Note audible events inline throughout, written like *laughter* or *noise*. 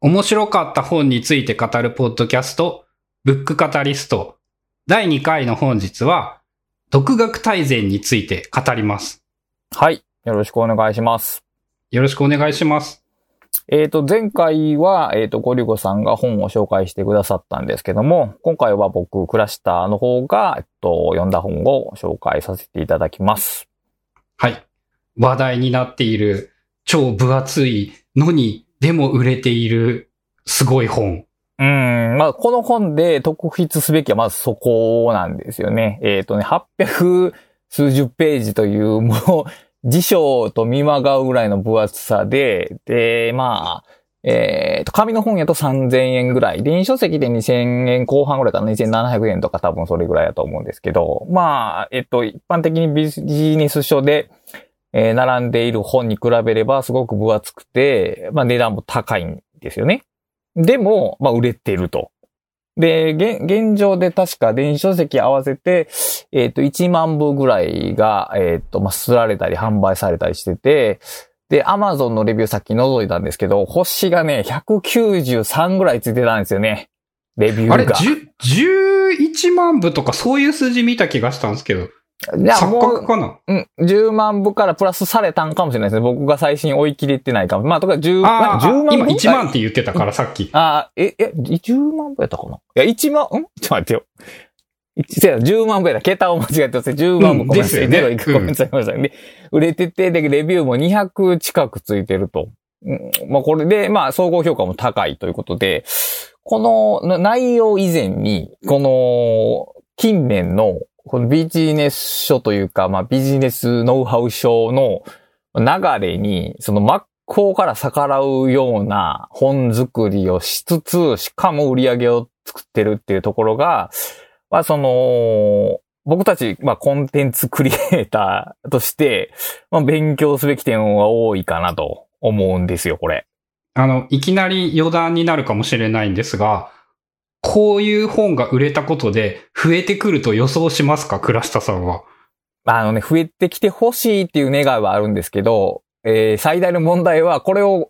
面白かった本について語るポッドキャスト、ブックカタリスト。第2回の本日は、独学大全について語ります。はい。よろしくお願いします。よろしくお願いします。えっ、と、前回は、えっ、と、ゴリゴさんが本を紹介してくださったんですけども、今回は僕、クラシターの方が、えっと、読んだ本を紹介させていただきます。はい。話題になっている超分厚いのに、でも売れているすごい本。うん、まあ、この本で特筆すべきはまずそこなんですよね。えっ、とね、800数十ページという、もう、辞書と見まがうぐらいの分厚さで、で、まあ、えっ、と、紙の本やと3000円ぐらい。電子書籍で2000円後半ぐらいかな。2700円とか多分それぐらいだと思うんですけど、まあ、えっと、一般的にビジネス書で、えー並んでいる本に比べればすごく分厚くて、まあ値段も高いんですよね。でも、まあ売れてると。で、現現状で確か電子書籍合わせて、えっ、と、1万部ぐらいが、えっ、と、まあ、刷られたり販売されたりしてて、で、アマゾンのレビューさっき覗いたんですけど、星がね、193ぐらいついてたんですよね。レビューが。あれ、11万部とかそういう数字見た気がしたんですけど、じゃあ錯もう、うん、10万部からプラスされたんかもしれないですね。僕が最新追い切れてないかも。まあ、とか10、あ10あ、今万部1万って言ってたからさっき。あーえ、え、10万部やったかな？いや、1万、ん？ちょっと待ってよ。一せや10万部やった。桁を間違えてます。10万部うんごめんなさい。ゼロいくごめんなさい。ごめんなさい。で、売れてて、で、レビューも200近くついてると。うんまあ、これで、まあ、総合評価も高いということで、このな内容以前に、この、近年の、このビジネス書というか、まあ、ビジネスノウハウ書の流れに、その真っ向から逆らうような本作りをしつつ、しかも売り上げを作ってるっていうところが、まあ、その、僕たち、まあ、コンテンツクリエイターとして、まあ、勉強すべき点は多いかなと思うんですよ、これ。あの、いきなり余談になるかもしれないんですが、こういう本が売れたことで増えてくると予想しますか？倉下さんは。あのね、増えてきてほしいっていう願いはあるんですけど、えー最大の問題は、これを、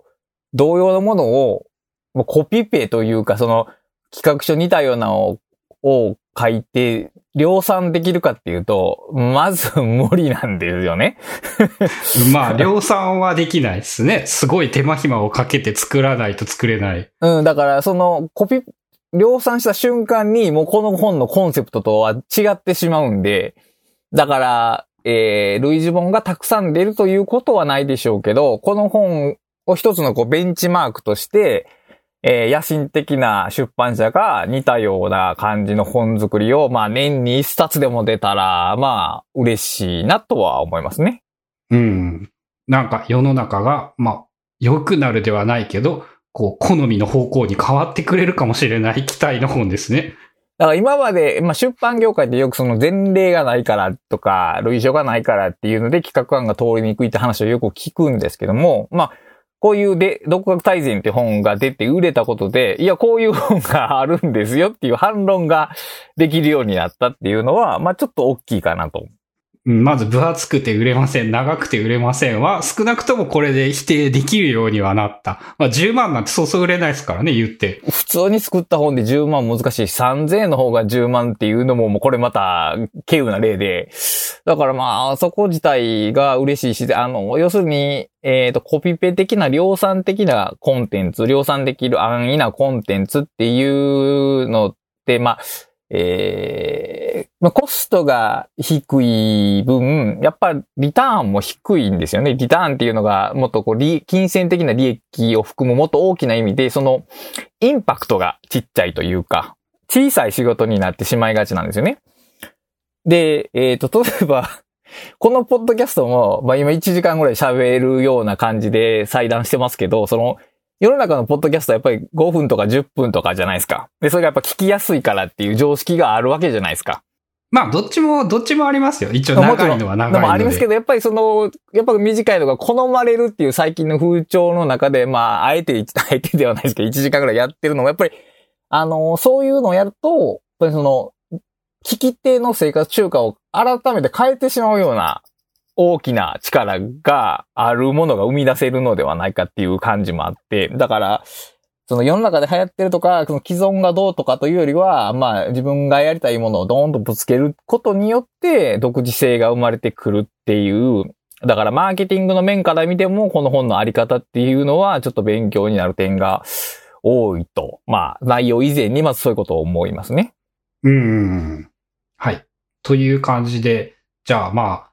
同様のものを、もうコピペというか、その、企画書似たようなのを、を書いて、量産できるかっていうと、まず無理なんですよね。*laughs* まあ、量産はできないですね。すごい手間暇をかけて作らないと作れない。うん、だから、その、コピ、量産した瞬間に、もうこの本のコンセプトとは違ってしまうんで、だから、えー、類似本がたくさん出るということはないでしょうけど、この本を一つのこうベンチマークとして、えー野心的な出版社が似たような感じの本作りを、まあ年に一冊でも出たら、まあ嬉しいなとは思いますね。うん。なんか世の中が、まあ、良くなるではないけど、こう、好みの方向に変わってくれるかもしれない期待の本ですね。だから今まで、まあ、出版業界でよくその前例がないからとか、類書がないからっていうので企画案が通りにくいって話をよく聞くんですけども、まあ、こういうで、独学大全って本が出て売れたことで、いや、こういう本があるんですよっていう反論ができるようになったっていうのは、まあ、ちょっと大きいかなと。まず分厚くて売れません、長くて売れませんは、少なくともこれで否定できるようにはなった。まあ10万なんてそうそう売れないですからね、言って。普通に作った本で10万難しい、3000円の方が10万っていうのも、もうこれまた、稀有な例で。だからまあ、そこ自体が嬉しいし、あの、要するに、えっ、と、コピペ的な量産的なコンテンツ、量産できる安易なコンテンツっていうのって、まあ、えーまあ、コストが低い分、やっぱリターンも低いんですよね。リターンっていうのがもっとこう、金銭的な利益を含むもっと大きな意味で、その、インパクトがちっちゃいというか、小さい仕事になってしまいがちなんですよね。で、えっ、と、例えば、*laughs* このポッドキャストも、まあ今1時間ぐらい喋るような感じで裁断してますけど、その、世の中のポッドキャストはやっぱり5分とか10分とかじゃないですか。で、それがやっぱ聞きやすいからっていう常識があるわけじゃないですか。まあ、どっちも、どっちもありますよ。一応長いのは長いので。でもありますけど、やっぱりその、やっぱ短いのが好まれるっていう最近の風潮の中で、まあ、あえて、*laughs* あえてではないですけど、1時間ぐらいやってるのも、やっぱり、あの、そういうのをやると、やっぱりその、聞き手の生活習慣を改めて変えてしまうような大きな力があるものが生み出せるのではないかっていう感じもあって、だから、その世の中で流行ってるとか、その既存がどうとかというよりは、まあ自分がやりたいものをドーンとぶつけることによって独自性が生まれてくるっていう、だからマーケティングの面から見てもこの本のあり方っていうのはちょっと勉強になる点が多いと。まあ内容以前にまずそういうことを思いますね。うんうんうん。はい。という感じで、じゃあまあ、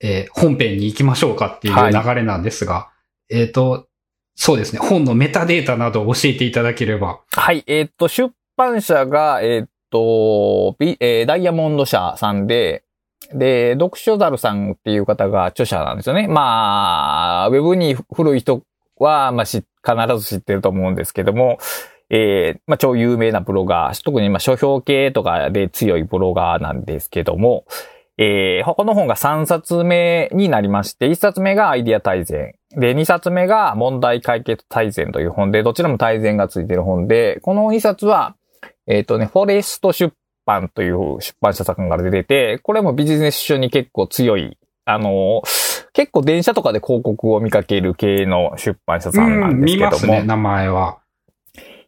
えー本編に行きましょうかっていうはい流れなんですが、えっ、と、そうですね、本のメタデータなどを教えていただければ。はい、えーっと、出版社が、えーっと、ビえーダイヤモンド社さんで、で、読書ザルさんっていう方が著者なんですよね。まあ、ウェブに古い人は、まあ、し必ず知ってると思うんですけども、えーまあ、超有名なブロガー、特にまあ書評系とかで強いブロガーなんですけども、えー、この本が3冊目になりまして、1冊目がアイディア大全。で、2冊目が問題解決大全という本で、どちらも大全がついている本で、この2冊は、えっ、とね、フォレスト出版という出版社さんから出てて、これもビジネス書に結構強い、あのー結構電車とかで広告を見かける系の出版社さんなんですけども。見ますね、名前は。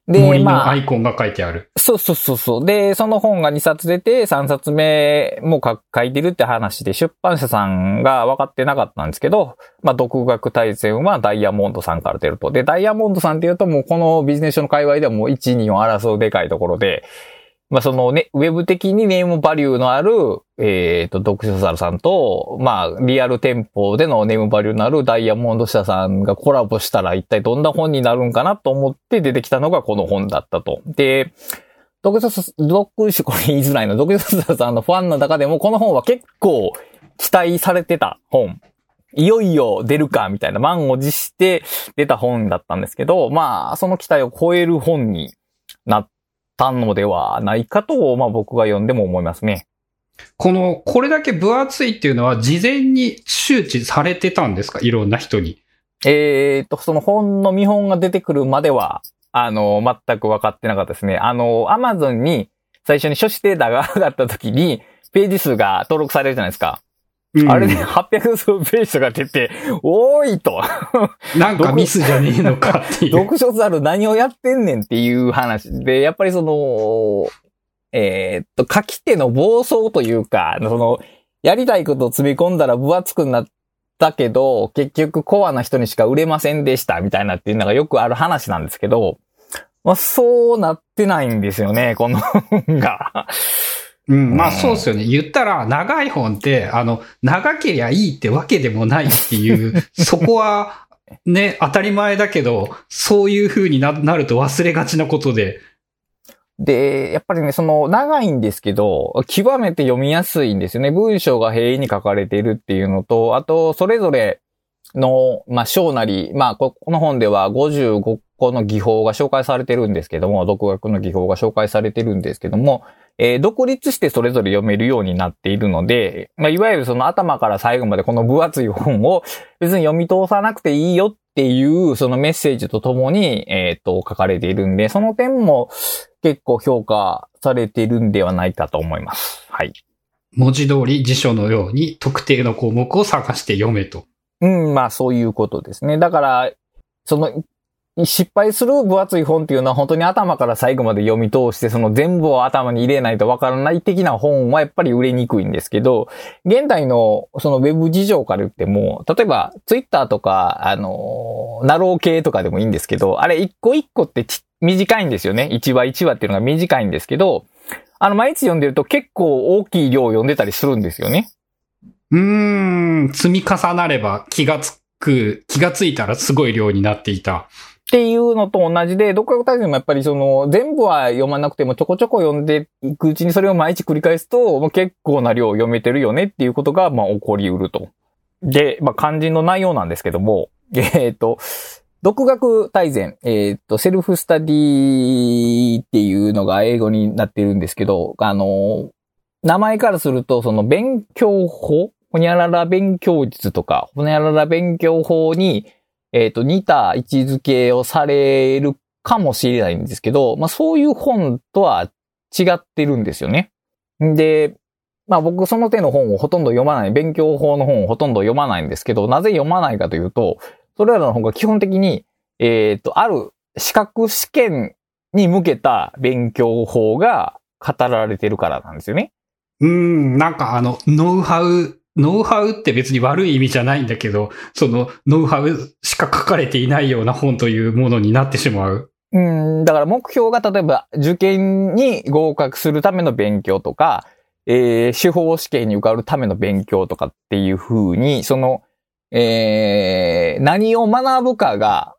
で、森のまあアイコンが書いてある。そうそうそうそう。で、その本が2冊出て、3冊目も書書いてるって話で、出版社さんが分かってなかったんですけど、まあ、独学大全はダイヤモンドさんから出ると。で、ダイヤモンドさんっていうともうこのビジネス書の界隈ではもう1、2を争うでかいところで、まあ、そのね、ウェブ的にネームバリューのある、えっ、と、読書サルさんと、まあ、リアル店舗でのネームバリューのあるダイヤモンド社さんがコラボしたら一体どんな本になるんかなと思って出てきたのがこの本だったと。で、読書サ、読書、こ *laughs* れ言いづらいの、読書サルさんのファンの中でもこの本は結構期待されてた本。いよいよ出るか、みたいな満を持して出た本だったんですけど、まあ、その期待を超える本になったのではないかと、まあ僕が読んでも思いますね。この、これだけ分厚いっていうのは事前に周知されてたんですか？いろんな人に。えー、と、その本の見本が出てくるまでは、あの、全く分かってなかったですね。あの、アマゾンに最初に書誌データが *laughs* 上がった時に、ページ数が登録されるじゃないですか。うんあれで800数ページとか出て、多いと。*laughs* なんかミスじゃねえのかっていう。*laughs* 読書ザル何をやってんねんっていう話で、やっぱりその、えーっと、書き手の暴走というか、その、やりたいことを詰め込んだら分厚くなったけど、結局コアな人にしか売れませんでしたみたいなっていうのがよくある話なんですけど、まあ、そうなってないんですよね、この本が。うん、まあそうですよね。言ったら、長い本って、あの、長けりゃいいってわけでもないっていう、*laughs* そこは、ね、当たり前だけど、そういう風にななると忘れがちなことで。で、やっぱりね、その、長いんですけど、極めて読みやすいんですよね。文章が平易に書かれているっていうのと、あと、それぞれの、まあ、章なり、まあ、ここの本では55個の技法が紹介されてるんですけども、独学の技法が紹介されてるんですけども、えー独立してそれぞれ読めるようになっているので、まあ、いわゆるその頭から最後までこの分厚い本を別に読み通さなくていいよっていうそのメッセージとともに、えっ、と、書かれているんで、その点も結構評価されているんではないかと思います。はい。文字通り辞書のように特定の項目を探して読めと。うん、まあそういうことですね。だから、その、失敗する分厚い本っていうのは本当に頭から最後まで読み通して、その全部を頭に入れないとわからない的な本はやっぱり売れにくいんですけど、現代のそのウェブ事情から言っても、例えばツイッターとか、あの、ナロー系とかでもいいんですけど、あれ一個一個って短いんですよね。1話1話っていうのが短いんですけど、あの、毎日読んでると結構大きい量を読んでたりするんですよね。うーん、積み重なれば気がつく、気がついたらすごい量になっていた。っていうのと同じで、読書大全もやっぱりその、全部は読まなくてもちょこちょこ読んでいくうちにそれを毎日繰り返すと、もう結構な量読めてるよねっていうことが、まあ起こりうると。で、まあ肝心の内容なんですけども、*laughs* えっ、と、独学大全、えっ、と、セルフスタディっていうのが英語になってるんですけど、あの、名前からすると、その勉強法ほにゃらら勉強術とか、ほにゃらら勉強法に、えっ、と、似た位置づけをされるかもしれないんですけど、まあそういう本とは違ってるんですよね。で、まあ僕その手の本をほとんど読まない、勉強法の本をほとんど読まないんですけど、なぜ読まないかというと、それらの本が基本的に、えっ、と、ある資格試験に向けた勉強法が語られてるからなんですよね。うん、なんかあの、ノウハウ、ノウハウって別に悪い意味じゃないんだけど、そのノウハウしか書かれていないような本というものになってしまう。うん、だから目標が例えば受験に合格するための勉強とか、えー、司法試験に受かるための勉強とかっていう風に、その、えー、何を学ぶかが、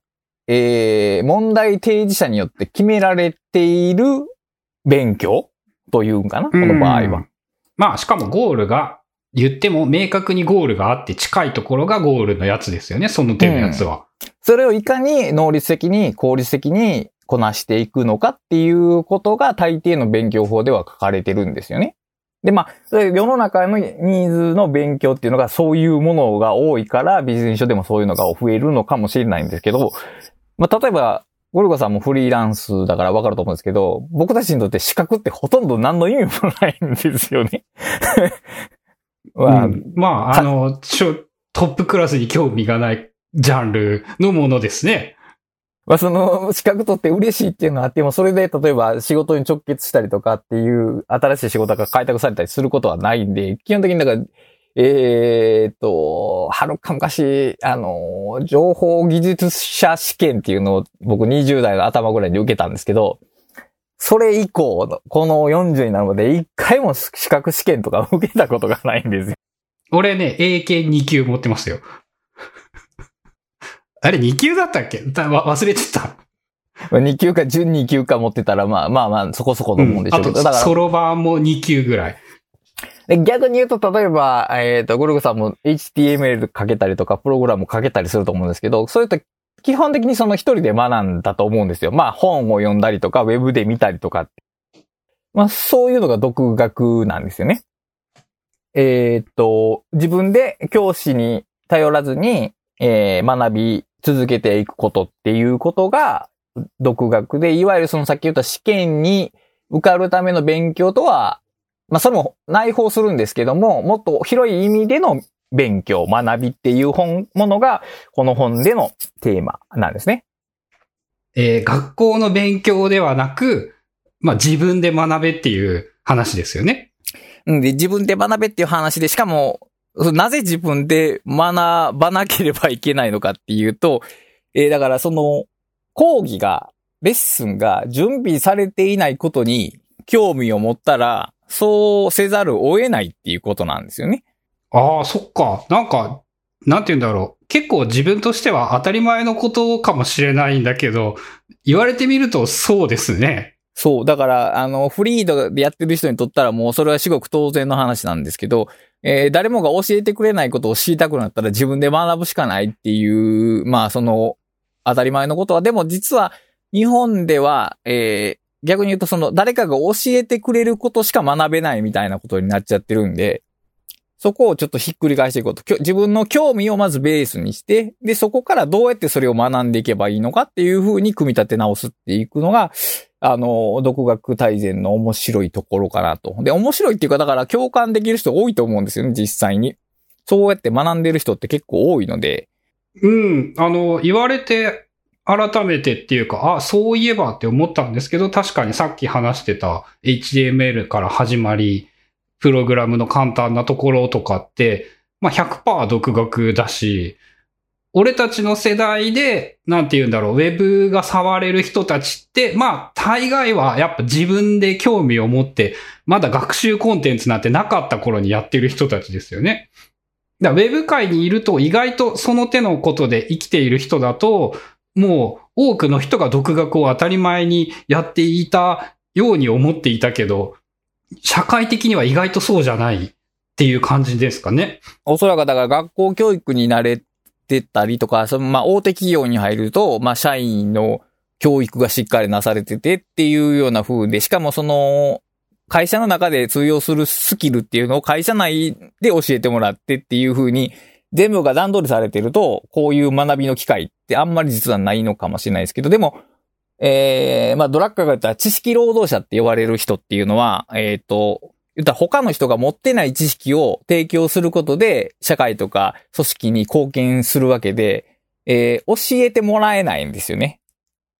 えー、問題提示者によって決められている勉強というんかなこの場合は。まあ、しかもゴールが、言っても明確にゴールがあって近いところがゴールのやつですよね、その手のやつは。それをいかに能率的に効率的にこなしていくのかっていうことが大抵の勉強法では書かれてるんですよね。で、まあ、世の中のニーズの勉強っていうのがそういうものが多いからビジネス書でもそういうのが増えるのかもしれないんですけど、まあ、例えば、ゴルゴさんもフリーランスだからわかると思うんですけど、僕たちにとって資格ってほとんど何の意味もないんですよね。まあうんまあ、あの、ちょトップクラスに興味がないジャンルのものですね。まあその資格取って嬉しいっていうのはあっても、それで例えば仕事に直結したりとかっていう新しい仕事が開拓されたりすることはないんで、基本的にだから、えーっと、はるか昔、あの、情報技術者試験っていうのを僕20代の頭ぐらいに受けたんですけど、それ以降の、この40になるまで一回も資格試験とか受けたことがないんですよ。俺ね、英検2級持ってますよ。*laughs* あれ2級だったっけ？忘れてた。2級か準2級か持ってたら、まあまあまあ、そこそこのもんでしょあとうけど。だから、ソロ版も2級ぐらい。で逆に言うと、例えば、えっ、と、ゴルゴさんも HTML 書けたりとか、プログラム書けたりすると思うんですけど、そういうと、基本的にその一人で学んだと思うんですよ。まあ、本を読んだりとか、ウェブで見たりとか。まあ、そういうのが独学なんですよね。えっ、と、自分で教師に頼らずに、えー学び続けていくことっていうことが、独学で、いわゆるそのさっき言った試験に受かるための勉強とは、まあ、それも内包するんですけども、もっと広い意味での勉強、学びっていう本、ものが、この本でのテーマなんですね。えー学校の勉強ではなく、まあ自分で学べっていう話ですよね。うんで、自分で学べっていう話で、しかも、そなぜ自分で学ばなければいけないのかっていうと、えーだからその、講義が、レッスンが準備されていないことに興味を持ったら、そうせざるを得ないっていうことなんですよね。ああ、そっか。なんか、なんて言うんだろう。結構自分としては当たり前のことかもしれないんだけど、言われてみるとそうですね。そう。だから、あの、フリードでやってる人にとったらもうそれは至極当然の話なんですけど、えー誰もが教えてくれないことを知りたくなったら自分で学ぶしかないっていう、まあその、当たり前のことは、でも実は日本では、えー逆に言うとその誰かが教えてくれることしか学べないみたいなことになっちゃってるんで、そこをちょっとひっくり返していこうと。自分の興味をまずベースにして、で、そこからどうやってそれを学んでいけばいいのかっていうふうに組み立て直すっていくのが、あの、独学大全の面白いところかなと。で、面白いっていうか、だから共感できる人多いと思うんですよね、実際に。そうやって学んでる人って結構多いので。うん。あの、言われて改めてっていうか、あ、そういえばって思ったんですけど、確かにさっき話してた HTML から始まり、プログラムの簡単なところとかって、まあ100%独学だし、俺たちの世代で、なんて言うんだろう、ウェブが触れる人たちって、まあ、大概はやっぱ自分で興味を持って、まだ学習コンテンツなんてなかった頃にやってる人たちですよね。だウェブ界にいると意外とその手のことで生きている人だと、もう多くの人が独学を当たり前にやっていたように思っていたけど、社会的には意外とそうじゃないっていう感じですかね。おそらくだから学校教育に慣れてたりとか、そのまあ大手企業に入ると、まあ社員の教育がしっかりなされててっていうような風で、しかもその、会社の中で通用するスキルっていうのを会社内で教えてもらってっていう風に、全部が段取りされてると、こういう学びの機会ってあんまり実はないのかもしれないですけど、でも、えー、まあドラッカーが言ったら知識労働者って呼ばれる人っていうのは、えっ、と、言ったら他の人が持ってない知識を提供することで、社会とか組織に貢献するわけで、えー教えてもらえないんですよね。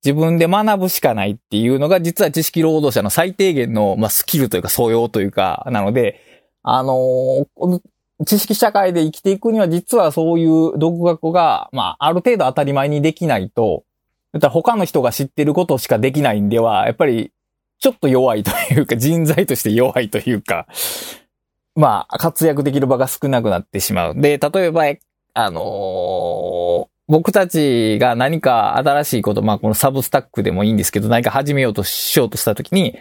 自分で学ぶしかないっていうのが、実は知識労働者の最低限の、まあ、スキルというか素養というか、なので、あのー知識社会で生きていくには実はそういう独学が、まあ、ある程度当たり前にできないと、だから他の人が知ってることしかできないんでは、やっぱり、ちょっと弱いというか、人材として弱いというか、まあ、活躍できる場が少なくなってしまう。で、例えば、あのー僕たちが何か新しいこと、まあこのサブスタックでもいいんですけど、何か始めようとしようとしたときに、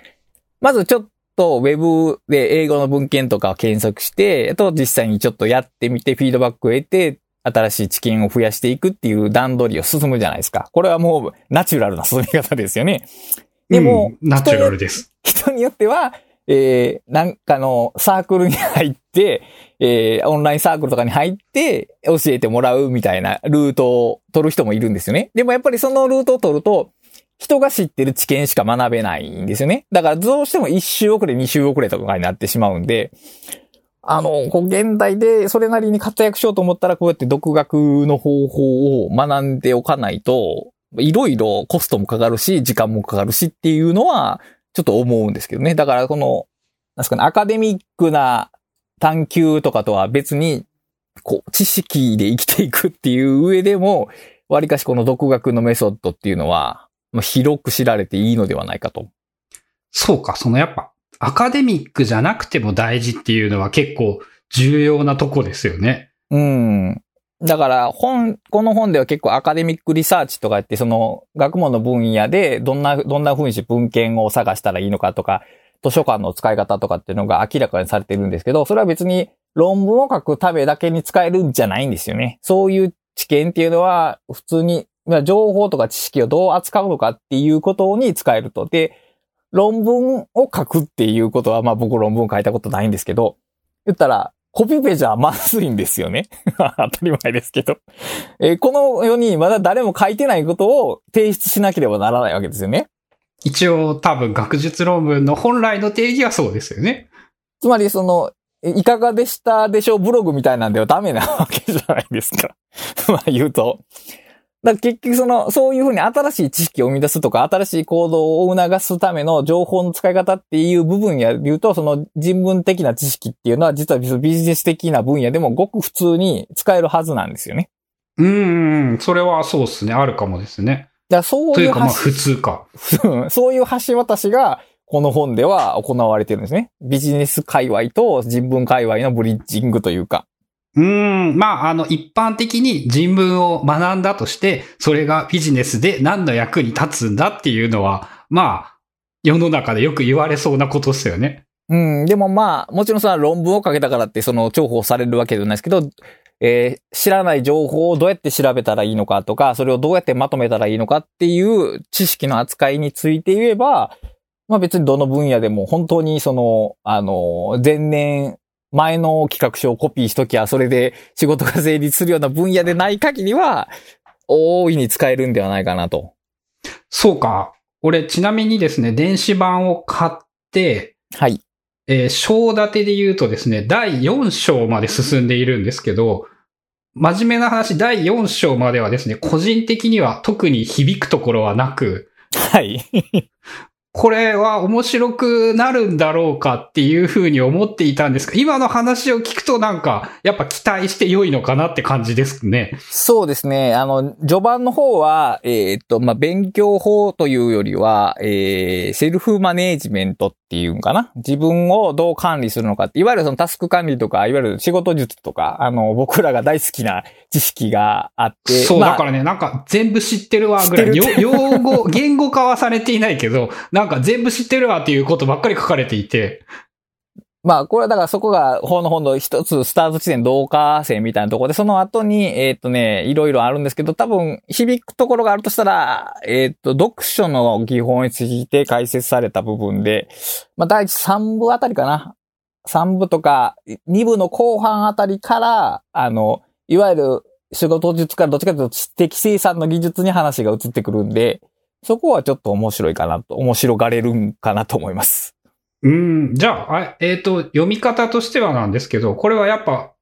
まずちょっとウェブで英語の文献とかを検索して、あと実際にちょっとやってみてフィードバックを得て、新しい知見を増やしていくっていう段取りを進むじゃないですか。これはもうナチュラルな進み方ですよね。でも、うんナチュラルです。人によっては、えー、なんかのサークルに入って、えー、オンラインサークルとかに入って教えてもらうみたいなルートを取る人もいるんですよね。でもやっぱりそのルートを取ると、人が知ってる知見しか学べないんですよね。だからどうしても一周遅れ、二周遅れとかになってしまうんで、あの、こう現代でそれなりに活躍しようと思ったらこうやって独学の方法を学んでおかないと、いろいろコストもかかるし、時間もかかるしっていうのは、ちょっと思うんですけどね。だからこの、なんすかね、アカデミックな探求とかとは別に、こう、知識で生きていくっていう上でも、わりかしこの独学のメソッドっていうのは、ま、広く知られていいのではないかと。そうか、そのやっぱ、アカデミックじゃなくても大事っていうのは結構重要なとこですよね。うん。だから、本、この本では結構アカデミックリサーチとか言って、その、学問の分野でどんな、どんな風にして文献を探したらいいのかとか、図書館の使い方とかっていうのが明らかにされてるんですけど、それは別に論文を書くためだけに使えるんじゃないんですよね。そういう知見っていうのは、普通に、情報とか知識をどう扱うのかっていうことに使えると。で、論文を書くっていうことは、まあ僕論文書いたことないんですけど、言ったら、コピペじゃまずいんですよね。*laughs* 当たり前ですけど。えーこの世にまだ誰も書いてないことを提出しなければならないわけですよね。一応多分学術論文の本来の定義はそうですよね。つまりその、えいかがでしたでしょうブログみたいなんではダメなわけじゃないですか。*laughs* まあ言うと。だ結局その、そういうふうに新しい知識を生み出すとか、新しい行動を促すための情報の使い方っていう部分や言うと、その人文的な知識っていうのは実はビジネス的な分野でもごく普通に使えるはずなんですよね。うーん、それはそうですね。あるかもですね。だそういううといかまあ橋普通か。う *laughs* んそういう橋渡しが、この本では行われてるんですね。ビジネス界隈と人文界隈のブリッジングというか。うん、まあ、あの、一般的に人文を学んだとして、それがビジネスで何の役に立つんだっていうのは、まあ、世の中でよく言われそうなことですよね。うん、でもまあ、もちろんさ、論文を書けたからって、その、重宝されるわけじゃないですけど、えー知らない情報をどうやって調べたらいいのかとか、それをどうやってまとめたらいいのかっていう知識の扱いについて言えば、まあ別にどの分野でも本当にその、あの、前年、前の企画書をコピーしときゃ、それで仕事が成立するような分野でない限りは、大いに使えるんではないかなと。そうか。俺、ちなみにですね、電子版を買って、はい。えー章立てで言うとですね、第4章まで進んでいるんですけど、真面目な話、第4章まではですね、個人的には特に響くところはなく、はい。これは面白くなるんだろうかっていうふうに思っていたんですが、今の話を聞くとなんか、やっぱ期待して良いのかなって感じですね。そうですね。あの、序盤の方は、えーっと、まあ、勉強法というよりは、えー、セルフマネージメントっていうんかな？自分をどう管理するのかって、いわゆるそのタスク管理とか、いわゆる仕事術とか、あの、僕らが大好きな知識があって。そう、まあだからね、なんか全部知ってるわぐらい、用語、言語化はされていないけど、なんかなんか全部知ってるわっていうことばっかり書かれていて、まあ、これはだからそこが、ほのほの一つスタート地点同化線みたいなところで、その後に、えっとね、いろいろあるんですけど、多分、響くところがあるとしたら、えっと、読書の技法について解説された部分で、まあ、第一3部あたりかな。3部とか、2部の後半あたりから、あの、いわゆる仕事術からどっちかというと知的生産の技術に話が移ってくるんで、そこはちょっと面白いかなと、面白がれるんかなと思います。うん、じゃあ、あえっ、と、読み方としてはなんですけど、これはやっぱ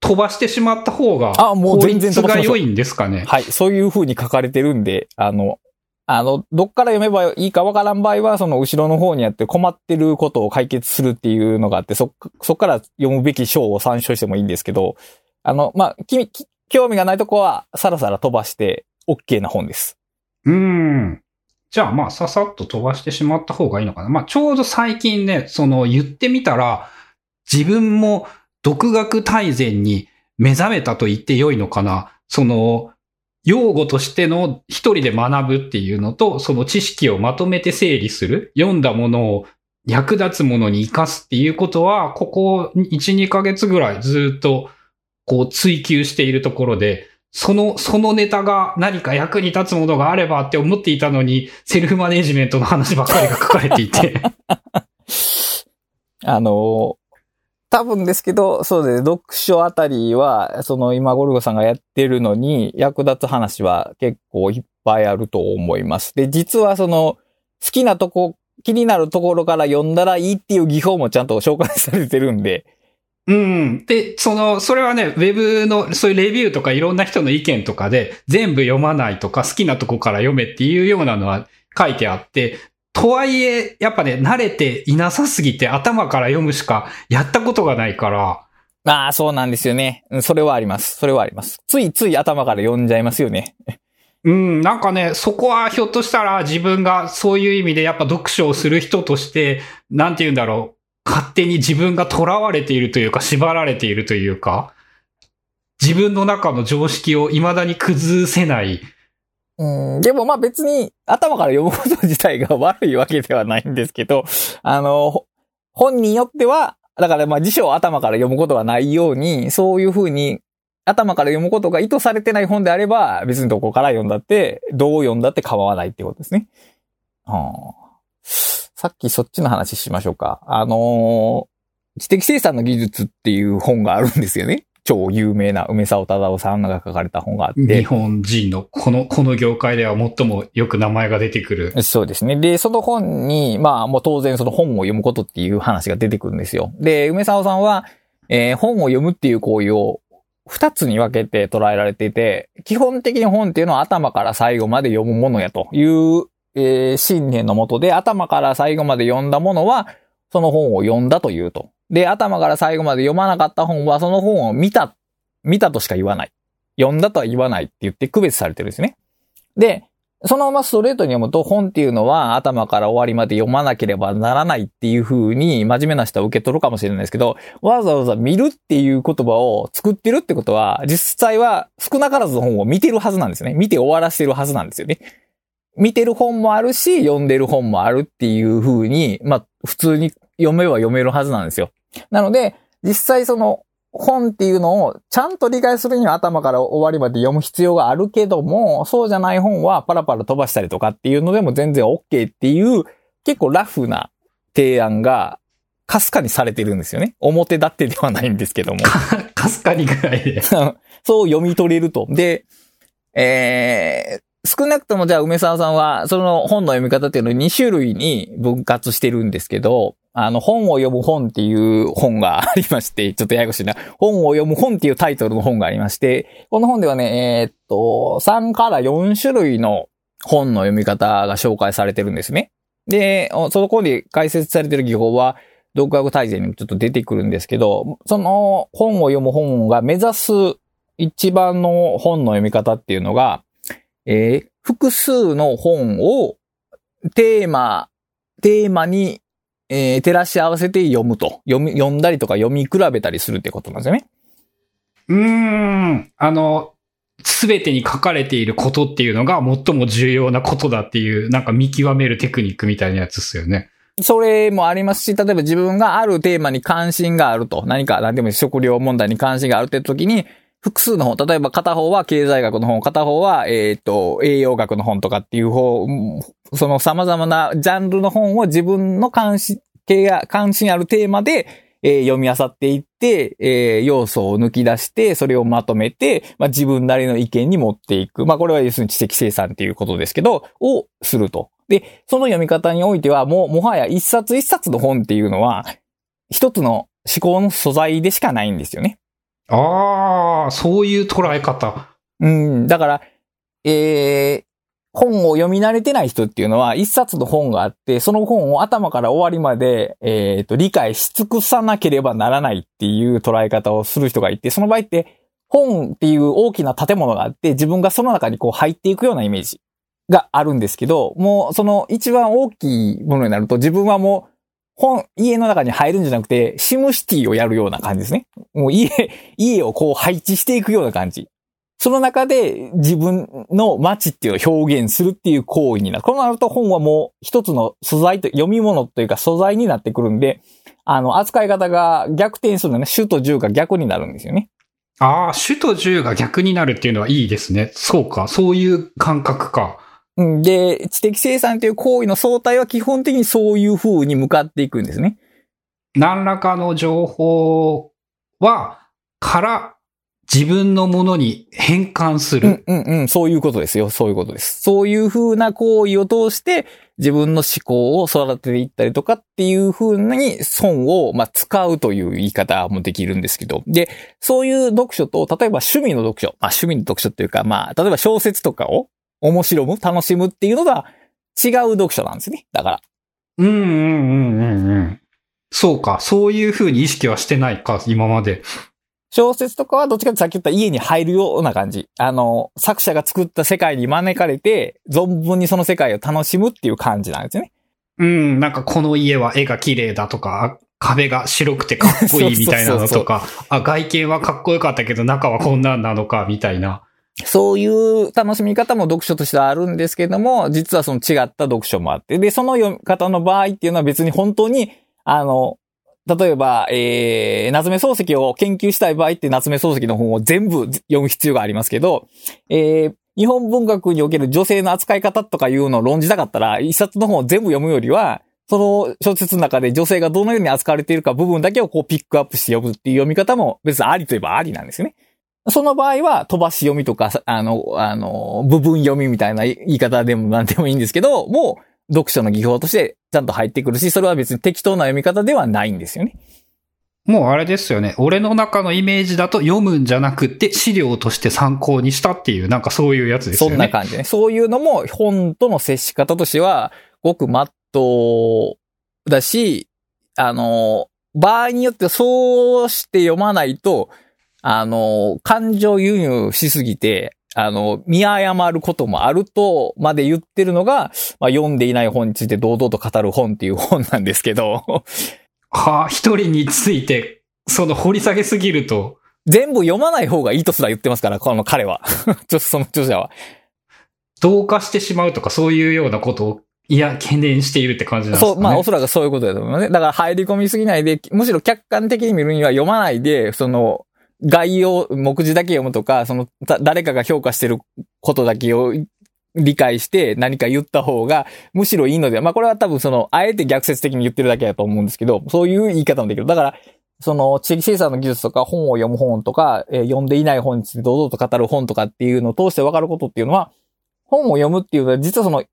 飛ばしてしまった方が、あもう全然が良いんですかね。はい。そういう風に書かれてるんで、あの、あの、どっから読めばいいかわからん場合は、その後ろの方にあって困ってることを解決するっていうのがあって、そ、そっから読むべき章を参照してもいいんですけど、あの、まあ、き、き興味がないとこは、さらさら飛ばして OK な本です。うーん。じゃあまあ、ささっと飛ばしてしまった方がいいのかな。まあ、ちょうど最近ね、その言ってみたら、自分も独学大全に目覚めたと言って良いのかな。その、用語としての一人で学ぶっていうのと、その知識をまとめて整理する。読んだものを役立つものに活かすっていうことは、ここ1、2ヶ月ぐらいずっとこう追求しているところで、その、そのネタが何か役に立つものがあればって思っていたのに、セルフマネジメントの話ばっかりが書かれていて。*laughs* あの、多分ですけど、そうです、読書あたりは、その今ゴルゴさんがやってるのに役立つ話は結構いっぱいあると思います。で、実はその、好きなとこ、気になるところから読んだらいいっていう技法もちゃんと紹介されてるんで、うん。で、その、それはね、ウェブの、そういうレビューとかいろんな人の意見とかで、全部読まないとか、好きなとこから読めっていうようなのは書いてあって、とはいえ、やっぱね、慣れていなさすぎて頭から読むしかやったことがないから、ああ、そうなんですよね。うんそれはあります。それはあります。ついつい頭から読んじゃいますよね。*laughs* うん、なんかね、そこはひょっとしたら自分がそういう意味でやっぱ読書をする人として、なんて言うんだろう、勝手に自分が囚われているというか、縛られているというか、自分の中の常識を未だに崩せない。うん、でもまあ別に頭から読むこと自体が悪いわけではないんですけど、あの、本によっては、だからまあ辞書を頭から読むことがないように、そういうふうに頭から読むことが意図されてない本であれば、別にどこから読んだって、どう読んだって構わないってことですね。はあ、さっきそっちの話しましょうか。あのー知的生産の技術っていう本があるんですよね。超有名な梅沢忠夫さんが書かれた本があって。日本人のこの、この業界では最もよく名前が出てくる。そうですね。で、その本に、まあもう当然その本を読むことっていう話が出てくるんですよ。で、梅沢さんは、えー本を読むっていう行為を二つに分けて捉えられていて、基本的に本っていうのは頭から最後まで読むものやという、えー信念のもとで、頭から最後まで読んだものは、その本を読んだというと。で、頭から最後まで読まなかった本は、その本を見た、見たとしか言わない。読んだとは言わないって言って区別されてるんですね。で、そのままストレートに読むと本っていうのは頭から終わりまで読まなければならないっていう風に真面目な人は受け取るかもしれないですけど、わざわざ見るっていう言葉を作ってるってことは、実際は少なからずの本を見てるはずなんですね。見て終わらせてるはずなんですよね。見てる本もあるし、読んでる本もあるっていう風に、まあ普通に読めば読めるはずなんですよ。なので、実際その本っていうのをちゃんと理解するには頭から終わりまで読む必要があるけども、そうじゃない本はパラパラ飛ばしたりとかっていうのでも全然 OK っていう結構ラフな提案がかすかにされてるんですよね。表立ってではないんですけども。か *laughs* すかにぐらいで。*laughs* そう読み取れると。で、えー、少なくともじゃあ梅沢さんは、その本の読み方っていうのを2種類に分割してるんですけど、あの、本を読む本っていう本がありまして、*laughs* ちょっとややこしいな。本を読む本っていうタイトルの本がありまして、この本ではね、えーっと、3から4種類の本の読み方が紹介されてるんですね。で、おそこに解説されてる技法は、独学大全にもちょっと出てくるんですけど、その本を読む本が目指す一番の本の読み方っていうのが、えー複数の本をテーマ、テーマに、えー照らし合わせて読むと。読み、読んだりとか読み比べたりするってことなんですよね。うーん。あの、すべてに書かれていることっていうのが最も重要なことだっていう、なんか見極めるテクニックみたいなやつですよね。それもありますし、例えば自分があるテーマに関心があると。何か、何でも食料問題に関心があるって時に、複数の本、例えば片方は経済学の本、片方は、えっ、と、栄養学の本とかっていう方、その様々なジャンルの本を自分の関心、関心あるテーマで、えー読み漁っていって、えー要素を抜き出して、それをまとめて、まあ、自分なりの意見に持っていく。まあ、これは要するに知的生産っていうことですけど、をすると。で、その読み方においては、もう、もはや一冊一冊の本っていうのは、一つの思考の素材でしかないんですよね。ああ、そういう捉え方。うん、だから、えー、本を読み慣れてない人っていうのは、一冊の本があって、その本を頭から終わりまで、えっ、と、理解し尽くさなければならないっていう捉え方をする人がいて、その場合って、本っていう大きな建物があって、自分がその中にこう入っていくようなイメージがあるんですけど、もうその一番大きいものになると、自分はもう、本、家の中に入るんじゃなくて、シムシティをやるような感じですね。もう家、*laughs* 家をこう配置していくような感じ。その中で自分の街っていうのを表現するっていう行為になる。こうなると本はもう一つの素材と、読み物というか素材になってくるんで、あの、扱い方が逆転するのね、主と従が逆になるんですよね。ああ、主と従が逆になるっていうのはいいですね。そうか、そういう感覚か。うんで、知的生産という行為の相対は基本的にそういう風に向かっていくんですね。何らかの情報は、から自分のものに変換する。うんうんうん、そういうことですよ。そういうことです。そういう風な行為を通して自分の思考を育てていったりとかっていう風に損を、まあ、使うという言い方もできるんですけど。で、そういう読書と、例えば趣味の読書、まあ趣味の読書っていうか、まあ、例えば小説とかを面白む、楽しむっていうのが違う読書なんですね。だから。うんうんうんうんうん。そうか、そういうふうに意識はしてないか、今まで。小説とかはどっちかってさっき言った家に入るような感じ。あの、作者が作った世界に招かれて、存分にその世界を楽しむっていう感じなんですよね。うん、なんかこの家は絵が綺麗だとか、壁が白くてかっこいいみたいなのとか、*laughs* あ、外見はかっこよかったけど中はこんなんなのか、みたいな。そういう楽しみ方も読書としてはあるんですけども、実はその違った読書もあって、で、その読み方の場合っていうのは別に本当に、あの、例えば、えー、夏目漱石を研究したい場合って夏目漱石の本を全部読む必要がありますけど、えー、日本文学における女性の扱い方とかいうのを論じたかったら、一冊の本を全部読むよりは、その小説の中で女性がどのように扱われているか部分だけをこうピックアップして読むっていう読み方も別にありといえばありなんですよね。その場合は飛ばし読みとか、あの、あの、部分読みみたいな言い方でも何でもいいんですけど、もう読書の技法としてちゃんと入ってくるし、それは別に適当な読み方ではないんですよね。もうあれですよね。俺の中のイメージだと読むんじゃなくて資料として参考にしたっていう、なんかそういうやつですよね。そんな感じね。そういうのも本との接し方としては、ごくまっとうだし、あの、場合によってそうして読まないと、あの、感情輸入しすぎて、あの、見誤ることもあるとまで言ってるのが、まあ、読んでいない本について堂々と語る本っていう本なんですけど、はあ、一人について、その掘り下げすぎると、全部読まない方がいいとすら言ってますから、この彼は。*laughs* ちょっとその著者は。同化してしまうとかそういうようなことを、いや、懸念しているって感じなんですかね。そう、まあおそらくそういうことだと思いますね。だから入り込みすぎないで、むしろ客観的に見るには読まないで、その、概要、目次だけ読むとか、その、誰かが評価してることだけを理解して何か言った方が、むしろいいので、まあこれは多分その、あえて逆説的に言ってるだけだと思うんですけど、そういう言い方もできる。だから、その、地域生産の技術とか、本を読む本とか、えー読んでいない本について堂々と語る本とかっていうのを通して分かることっていうのは、本を読むっていうのは、実はその、い、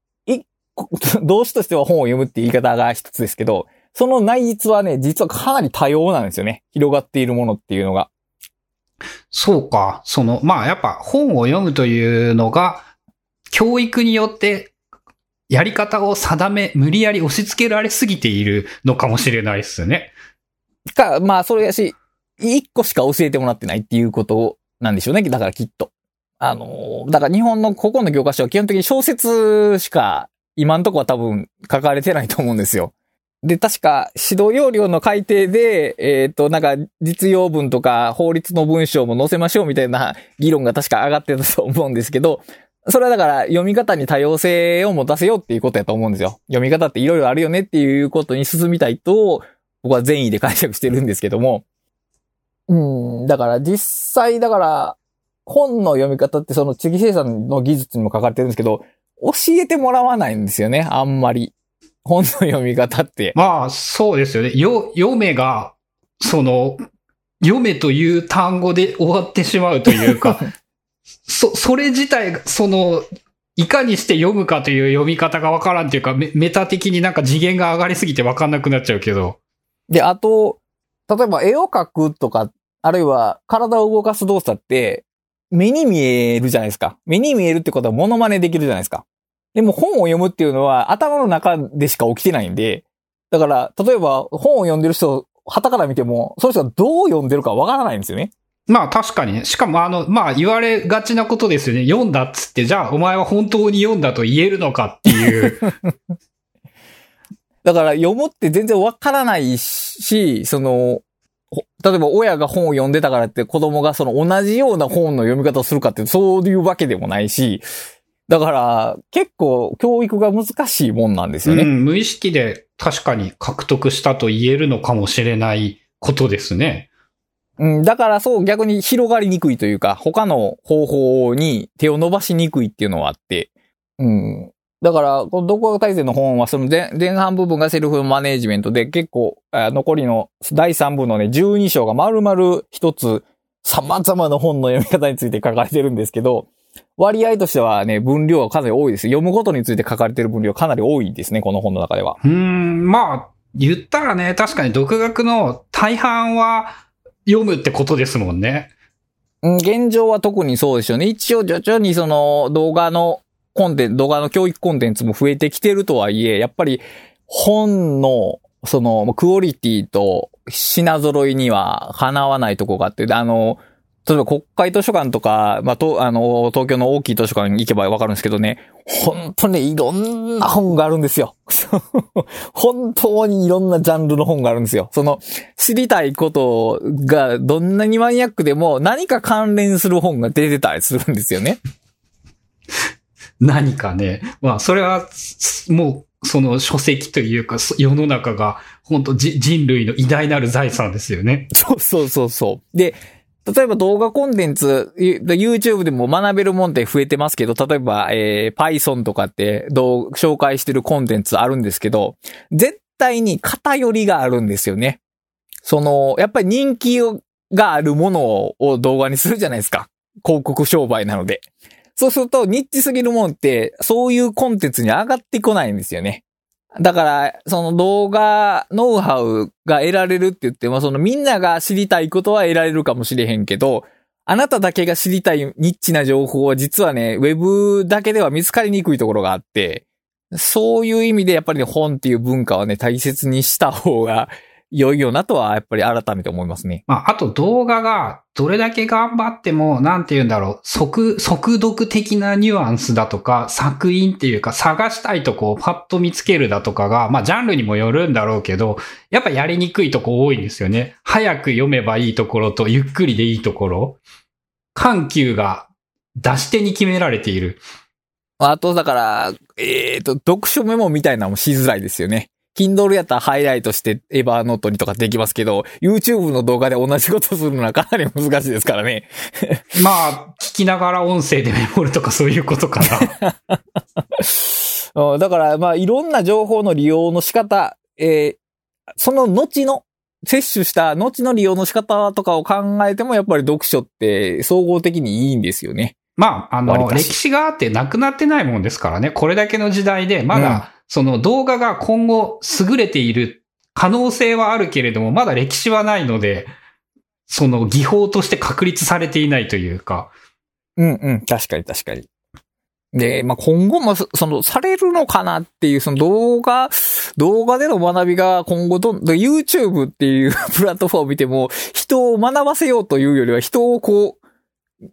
*laughs* 動詞としては本を読むっていう言い方が一つですけど、その内実はね、実はかなり多様なんですよね。広がっているものっていうのが。そうか。その、まあやっぱ本を読むというのが、教育によって、やり方を定め、無理やり押し付けられすぎているのかもしれないですね。か、まあ、それやし、一個しか教えてもらってないっていうことなんでしょうね。だからきっと。あの、だから日本のここの教科書は基本的に小説しか今んとこは多分書かれてないと思うんですよ。で、確か指導要領の改定で、えっ、と、なんか実用文とか法律の文章も載せましょうみたいな議論が確か上がってたと思うんですけど、それはだから読み方に多様性を持たせようっていうことやと思うんですよ。読み方っていろいろあるよねっていうことに進みたいと、僕は善意で解釈してるんですけども。うん、だから実際、だから、本の読み方ってその地域生産の技術にも書かれてるんですけど、教えてもらわないんですよね、あんまり。本の読み方って。まあ、そうですよね。よ、読めが、その、読めという単語で終わってしまうというか、*laughs* そ、それ自体が、その、いかにして読むかという読み方がわからんというか、メメタ的になんか次元が上がりすぎてわかんなくなっちゃうけど。で、あと、例えば絵を描くとか、あるいは体を動かす動作って、目に見えるじゃないですか。目に見えるってことはモノマネできるじゃないですか。でも本を読むっていうのは頭の中でしか起きてないんで、だから、例えば本を読んでる人、旗から見ても、その人がどう読んでるかわからないんですよね。まあ確かにね。しかもあの、まあ言われがちなことですよね。読んだっつって、じゃあお前は本当に読んだと言えるのかっていう。*laughs* *laughs* だから読むって全然わからないし、その、ほ例えば親が本を読んでたからって子供がその同じような本の読み方をするかってそういうわけでもないし、だから結構教育が難しいもんなんですよね。うん、無意識で確かに獲得したと言えるのかもしれないことですね。うん、だからそう逆に広がりにくいというか、他の方法に手を伸ばしにくいっていうのはあって、うん。だから、この独学大全の本はその前前半部分がセルフマネージメントで結構、あ残りの第3部のね、12章が丸々一つ様々な本の読み方について書かれてるんですけど、割合としてはね、分量はかなり多いです。読むことについて書かれてる分量かなり多いですね、この本の中では。うーん、まあ、言ったらね、確かに独学の大半は読むってことですもんね。うん、現状は特にそうですよね。一応徐々にその動画のコンテンツ、動画の教育コンテンツも増えてきてるとはいえ、やっぱり本のそのクオリティと品揃いにはかなわないとこがあって、あの、例えば国会図書館とか、まあ、と、あの、東京の大きい図書館に行けばわかるんですけどね、本当にね、いろんな本があるんですよ。*laughs* 本当にいろんなジャンルの本があるんですよ。その、知りたいことがどんなにマニアックでも何か関連する本が出てたりするんですよね。何かね。まあ、それは、すもう、その書籍というか、そ世の中が、本当じ人類の偉大なる財産ですよね。そうそうそうそう。で、例えば動画コンテンツ、YouTube でも学べるもんって増えてますけど、例えば、えー Python とかってどう紹介してるコンテンツあるんですけど、絶対に偏りがあるんですよね。その、やっぱり人気があるものを動画にするじゃないですか。広告商売なので。そうすると、ニッチすぎるもんって、そういうコンテンツに上がってこないんですよね。だから、その動画、ノウハウが得られるって言っても、そのみんなが知りたいことは得られるかもしれへんけど、あなただけが知りたいニッチな情報は実はね、ウェブだけでは見つかりにくいところがあって、そういう意味でやっぱりね、本っていう文化はね、大切にした方が良いよなとは、やっぱり改めて思いますね。まあ、あと動画がどれだけ頑張っても、なんて言うんだろう、速、速読的なニュアンスだとか、作品っていうか、探したいとこをパッと見つけるだとかが、まあ、ジャンルにもよるんだろうけど、やっぱやりにくいとこ多いんですよね。早く読めばいいところと、ゆっくりでいいところ。緩急が出し手に決められている。あと、だから、えっ、と、読書メモみたいなのもしづらいですよね。Kindle やったらハイライトしてエヴァーノートにとかできますけど、YouTube の動画で同じことするのはかなり難しいですからね。まあ、聞きながら音声でメモるとかそういうことかな。*laughs* うんだから、まあ、いろんな情報の利用の仕方、えーその後の、摂取した後の利用の仕方とかを考えても、やっぱり読書って総合的にいいんですよね。まあ、あの、歴史があってなくなってないもんですからね。これだけの時代で、まうんだ、その動画が今後優れている可能性はあるけれども、まだ歴史はないので、その技法として確立されていないというか。うんうん、確かに確かに。で、まあ、今後もそ、の、されるのかなっていう、その動画、動画での学びが今後どん、で YouTube っていう *laughs* プラットフォームを見ても、人を学ばせようというよりは、人をこう、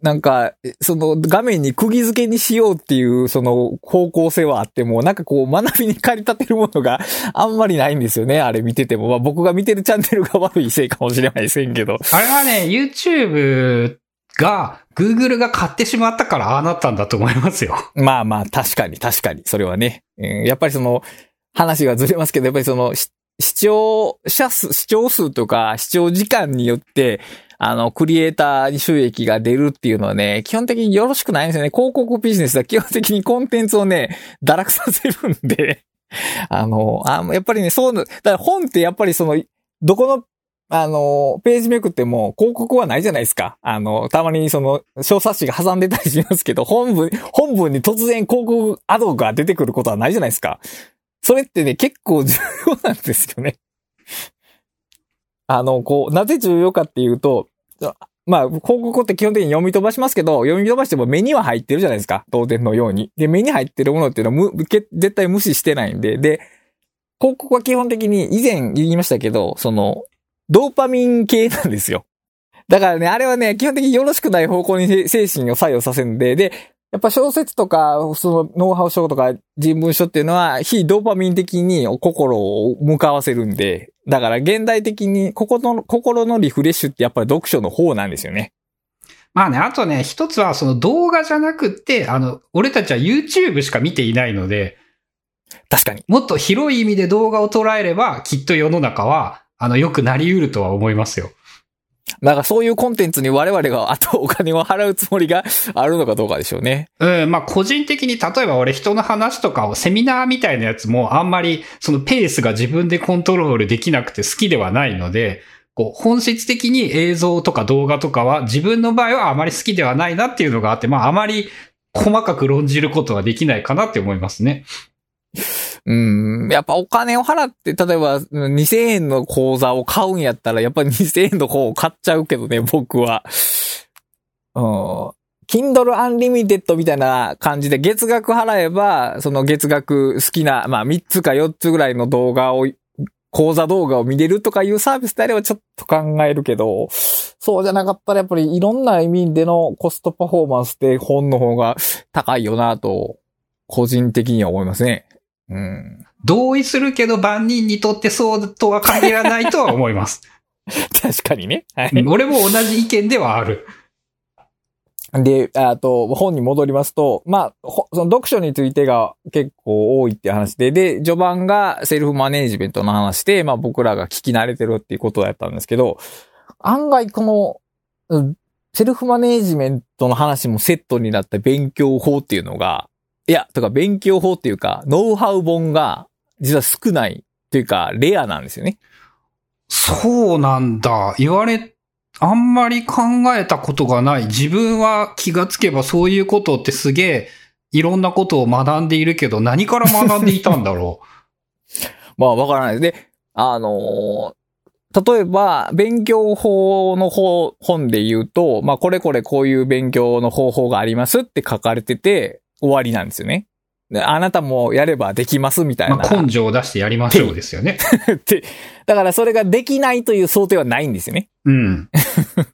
なんか、その画面に釘付けにしようっていう、その方向性はあっても、なんかこう学びに駆り立てるものがあんまりないんですよね。あれ見てても。まあ僕が見てるチャンネルが悪いせいかもしれませんけど。あれはね、YouTube が、Google が買ってしまったからああなったんだと思いますよ。まあまあ、確かに、確かに、それはね。うんやっぱりその、話がずれますけど、やっぱりその、し視聴者数、視聴数とか視聴時間によって、あの、クリエイターに収益が出るっていうのはね、基本的によろしくないんですよね。広告ビジネスは *laughs* 基本的にコンテンツをね、堕落させるんで、*laughs* あの、あやっぱりね、そう、だから本ってやっぱりその、どこの、あの、ページめくっても広告はないじゃないですか。あの、たまにその、小冊子が挟んでたりしますけど、本文、本文に突然広告アドが出てくることはないじゃないですか。それってね、結構重要なんですよね。あの、こう、なぜ重要かっていうと、まあ、広告って基本的に読み飛ばしますけど、読み飛ばしても目には入ってるじゃないですか。当然のように。で、目に入ってるものっていうのは絶対無視してないんで、で、広告は基本的に以前言いましたけど、その、ドーパミン系なんですよ。だからね、あれはね、基本的によろしくない方向に精神を作用させるんで、で、やっぱ小説とか、そのノウハウ書とか人文書っていうのは、非ドーパミン的に心を向かわせるんで、だから現代的に心の、心のリフレッシュってやっぱり読書の方なんですよね。まあね、あとね、一つはその動画じゃなくって、あの、俺たちは YouTube しか見ていないので、確かに。もっと広い意味で動画を捉えれば、きっと世の中は、あの、良くなり得るとは思いますよ。なんかそういうコンテンツに我々があとお金を払うつもりがあるのかどうかでしょうね。うん、まあ個人的に例えば俺人の話とかをセミナーみたいなやつもあんまりそのペースが自分でコントロールできなくて好きではないので、こう本質的に映像とか動画とかは自分の場合はあまり好きではないなっていうのがあって、まああまり細かく論じることはできないかなって思いますね。うん。やっぱお金を払って、例えば2000円の口座を買うんやったら、やっぱ2000円の方を買っちゃうけどね、僕は。うん。Kindle Unlimited みたいな感じで月額払えば、その月額好きな、まあ3つか4つぐらいの動画を、講座動画を見れるとかいうサービスであればちょっと考えるけど、そうじゃなかったらやっぱりいろんな意味でのコストパフォーマンスって本の方が高いよなと、個人的には思いますね。うん。同意するけど万人にとってそうとは限らないとは思います。*laughs* 確かにね。はい。俺も同じ意見ではある。で、あと、本に戻りますと、まあ、その読書についてが結構多いって話で、で、序盤がセルフマネージメントの話で、まあ僕らが聞き慣れてるっていうことだったんですけど、案外この、セルフマネージメントの話もセットになった勉強法っていうのが、いや、とか勉強法っていうか、ノウハウ本が実は少ないっていうか、レアなんですよね。そうなんだ。言われ、あんまり考えたことがない。自分は気がつけばそういうことってすげえ、いろんなことを学んでいるけど、何から学んでいたんだろう？*laughs* まあ、わからないで。あのー、例えば、勉強法の方、本で言うと、まあ、これこれこういう勉強の方法がありますって書かれてて、終わりなんですよね。あなたもやればできますみたいな。まあ、根性を出してやりましょうですよね。*laughs* で、だからそれができないという想定はないんですよね。うん。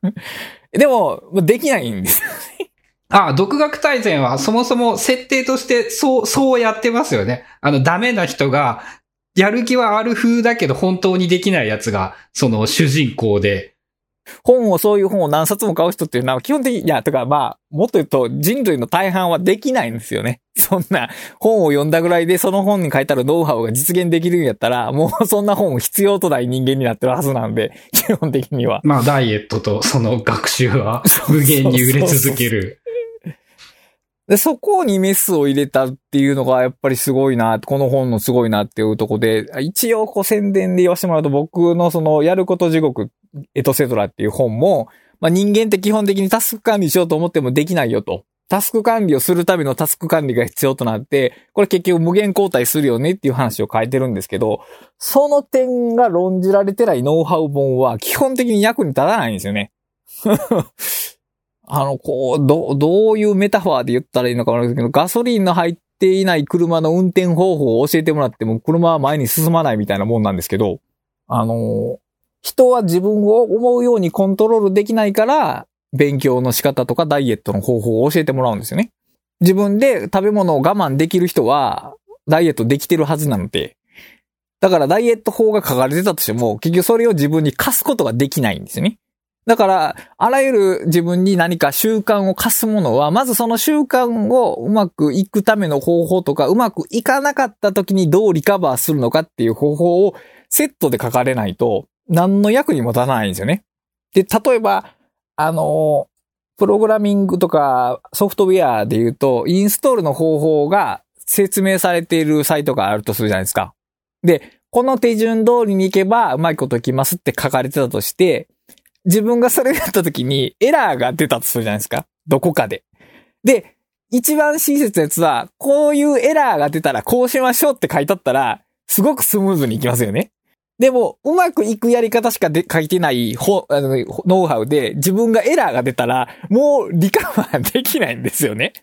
*laughs* でも、できないんですよね。ああ、独学大全はそもそも設定としてそう、そうやってますよね。あの、ダメな人が、やる気はある風だけど本当にできないやつが、その主人公で、本を、そういう本を何冊も買う人っていうのは基本的に、いや、とかまあ、もっと言うと人類の大半はできないんですよね。*laughs* そんな本を読んだぐらいでその本に書いてあるノウハウが実現できるんやったら、もうそんな本を必要とない人間になってるはずなんで、*laughs* 基本的には。まあ、ダイエットとその学習は *laughs* 無限に売れ続ける。で、そこにメスを入れたっていうのがやっぱりすごいな、この本のすごいなっていうとこで、一応こう宣伝で言わせてもらうと僕のそのやること地獄エトセトラっていう本も、まあ、人間って基本的にタスク管理しようと思ってもできないよと。タスク管理をするためのタスク管理が必要となって、これ結局無限交代するよねっていう話を書いてるんですけど、その点が論じられてないノウハウ本は基本的に役に立たないんですよね。*laughs* あの、こう、ど、どういうメタファーで言ったらいいのかわからないですけど、ガソリンの入っていない車の運転方法を教えてもらっても車は前に進まないみたいなもんなんですけど、あの、人は自分を思うようにコントロールできないから、勉強の仕方とかダイエットの方法を教えてもらうんですよね。自分で食べ物を我慢できる人は、ダイエットできてるはずなので、だからダイエット法が書かれてたとしても、結局それを自分に課すことができないんですよね。だから、あらゆる自分に何か習慣を課すものは、まずその習慣をうまくいくための方法とか、うまくいかなかった時にどうリカバーするのかっていう方法をセットで書かれないと、何の役にも立たないんですよね。で、例えば、あの、プログラミングとかソフトウェアで言うと、インストールの方法が説明されているサイトがあるとするじゃないですか。で、この手順通りに行けばうまいこといきますって書かれてたとして、自分がそれをやった時にエラーが出たとするじゃないですか。どこかで。で、一番親切なやつは、こういうエラーが出たらこうしましょうって書いてあったら、すごくスムーズにいきますよね。でも、うまくいくやり方しかで書いてないほあのノウハウで、自分がエラーが出たら、もうリカバーできないんですよね。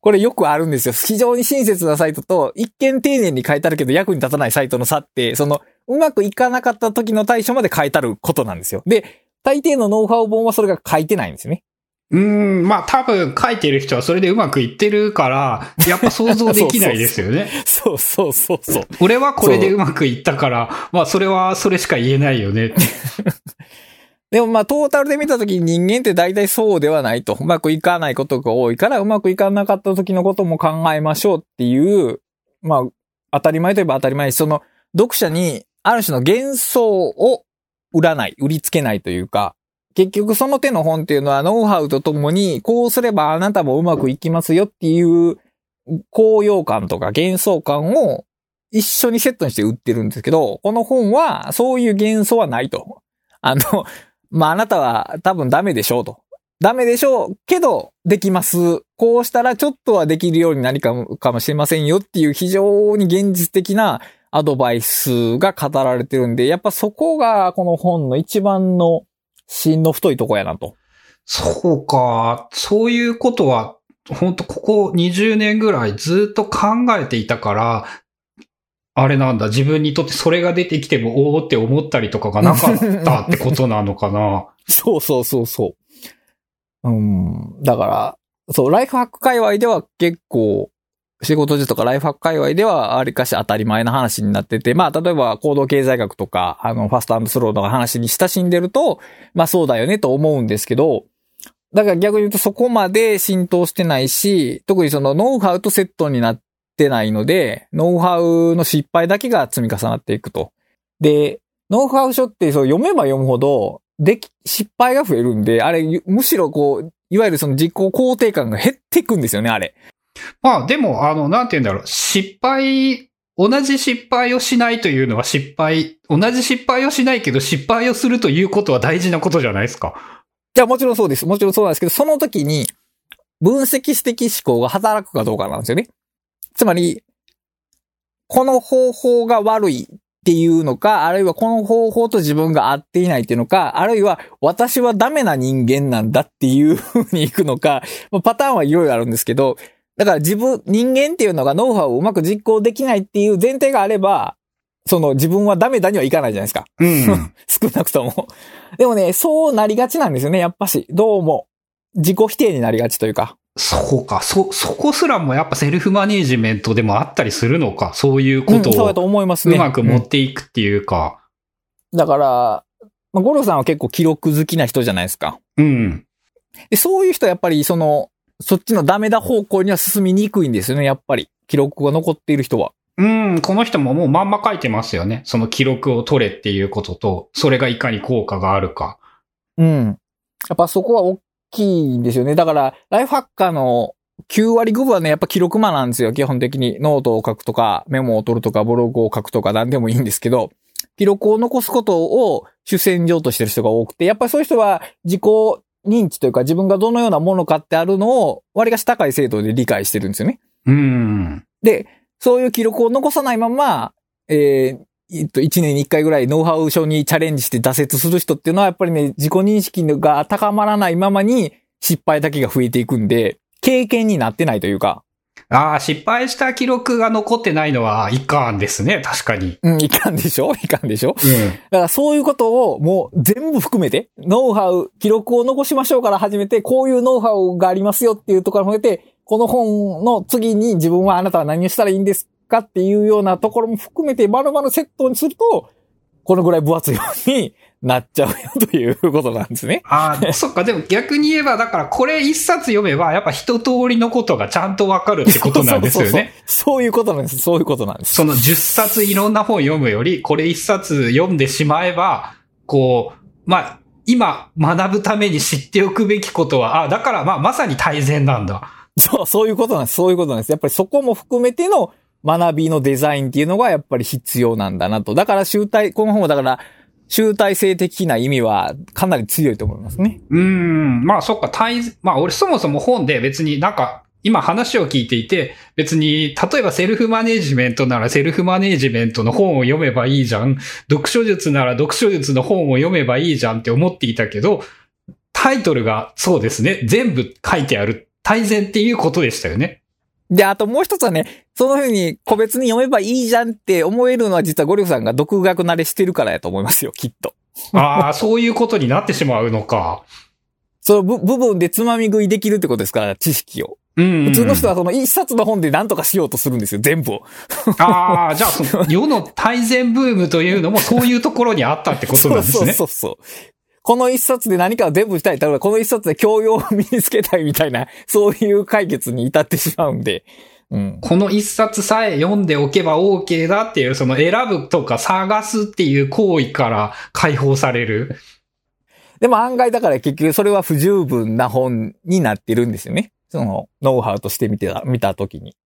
これよくあるんですよ。非常に親切なサイトと、一見丁寧に書いてあるけど役に立たないサイトの差って、その、うまくいかなかった時の対処まで書いてあることなんですよ。で、大抵のノウハウ本はそれが書いてないんですよね。うーん、まあ多分書いてる人はそれでうまくいってるから、やっぱ想像できないですよね。*laughs* そうそうそうそう。俺はこれでうまくいったから、まあそれはそれしか言えないよね。*laughs* でもまあトータルで見たときに人間って大体そうではないと。うまくいかないことが多いから、うまくいかなかった時のことも考えましょうっていう、まあ当たり前といえば当たり前その読者にある種の幻想を売らない、売りつけないというか、結局その手の本っていうのはノウハウとともに、こうすればあなたもうまくいきますよっていう高揚感とか幻想感を一緒にセットにして売ってるんですけど、この本はそういう幻想はないと。あの、まあ、あなたは多分ダメでしょうと。ダメでしょうけど、できます。こうしたらちょっとはできるようになりかもかもしれませんよっていう非常に現実的なアドバイスが語られてるんで、やっぱそこがこの本の一番の芯の太いとこやなと。そうか。そういうことは、本当ここ20年ぐらいずっと考えていたから、あれなんだ、自分にとってそれが出てきても、おーって思ったりとかがなかったってことなのかな。*laughs* そうそうそうそう。うん。だから、そう、ライフハック界隈では結構、仕事術とかライフハック界隈ではありかし当たり前の話になってて、まあ、例えば行動経済学とか、あの、ファストスローとか話に親しんでると、まあそうだよねと思うんですけど、だから逆に言うとそこまで浸透してないし、特にそのノウハウとセットになってないので、ノウハウの失敗だけが積み重なっていくと。で、ノウハウ書ってそう読めば読むほど、でき、失敗が増えるんで、あれ、むしろこう、いわゆるその実行肯定感が減っていくんですよね、あれ。まあでも、あの、なんて言うんだろう。失敗、同じ失敗をしないというのは失敗、同じ失敗をしないけど失敗をするということは大事なことじゃないですか。じゃもちろんそうです。もちろんそうなんですけど、その時に、分析指的思考が働くかどうかなんですよね。つまり、この方法が悪いっていうのか、あるいはこの方法と自分が合っていないっていうのか、あるいは私はダメな人間なんだっていう風に行くのか、パターンはいろいろあるんですけど、だから自分、人間っていうのがノウハウをうまく実行できないっていう前提があれば、その自分はダメだにはいかないじゃないですか。うん。*laughs* 少なくとも。でもね、そうなりがちなんですよね、やっぱし。どうも。自己否定になりがちというか。そうか。そ、そこすらもやっぱセルフマネージメントでもあったりするのか？そういうことうんそうだとを思いますね。うまく持うんっていくっていうか。だから、まあ、ゴロさんは結構記録好きな人じゃないですか。うん。で、そういう人はやっぱりその、そっちのダメだ方向には進みにくいんですよね、やっぱり。記録が残っている人は。うん、この人ももうまんま書いてますよね。その記録を取れっていうことと、それがいかに効果があるか。うん。やっぱそこは大きいんですよね。だから、ライフハッカーの9割5分はね、やっぱ記録魔なんですよ、基本的に。ノートを書くとか、メモを取るとか、ブログを書くとか、何でもいいんですけど、記録を残すことを主戦場としてる人が多くて、やっぱりそういう人は自己認知というか、自分がどのようなものかってあるのを、割かし高い精度で理解してるんですよね。うん。で、そういう記録を残さないまま、えーえっと、一年に一回ぐらいノウハウ書にチャレンジして挫折する人っていうのはやっぱりね、自己認識が高まらないままに失敗だけが増えていくんで、経験になってないというか、ああ、失敗した記録が残ってないのはいかんですね。確かに。うん、いかんでしょ？*laughs* いかんでしょ？うん。だからそういうことをもう全部含めて、ノウハウ、記録を残しましょうから始めて、こういうノウハウがありますよっていうところを含めて、この本の次に自分はあなたは何をしたらいいんですかっていうようなところも含めて、丸々セットにすると、このぐらい分厚いようになっちゃうよということなんですね。*laughs* ああ、そっか。でも逆に言えば、だからこれ一冊読めば、やっぱ一通りのことがちゃんとわかるってことなんですよそうそうそうね。そういうことなんです。そういうことなんです。その10冊いろんな本読むより、これ一冊読んでしまえば、こう、まあ、今学ぶために知っておくべきことは、あだからまあまさに大善なんだ。そう、そういうことなんです。そういうことなんです。やっぱりそこも含めての学びのデザインっていうのがやっぱり必要なんだなと。だから集大、この本はだから集大成的な意味はかなり強いと思いますね。うん、まあそっか、大、まあ俺そもそも本で別になんか今話を聞いていて、別に、例えばセルフマネジメントならセルフマネジメントの本を読めばいいじゃん。読書術なら読書術の本を読めばいいじゃんって思っていたけど、タイトルがそうですね。全部書いてある。大全っていうことでしたよね。で、あともう一つはね、その風に個別に読めばいいじゃんって思えるのは実はゴリフさんが独学慣れしてるからやと思いますよ、きっと。ああ、そういうことになってしまうのか。その部部分でつまみ食いできるってことですから、知識を。うん、普通の人はその一冊の本で何とかしようとするんですよ、全部を。ああ、じゃあその世の大全ブームというのもそういうところにあったってことなんですね。*laughs* そうそうそう。この一冊で何かを全部したい。例えばこの一冊で教養を身につけたいみたいな、*laughs* そういう解決に至ってしまうんで。うん。この一冊さえ読んでおけば OK だっていう、その選ぶとか探すっていう行為から解放される。でも案外だから結局それは不十分な本になってるんですよね。その、ノウハウとして見てた、見たときに。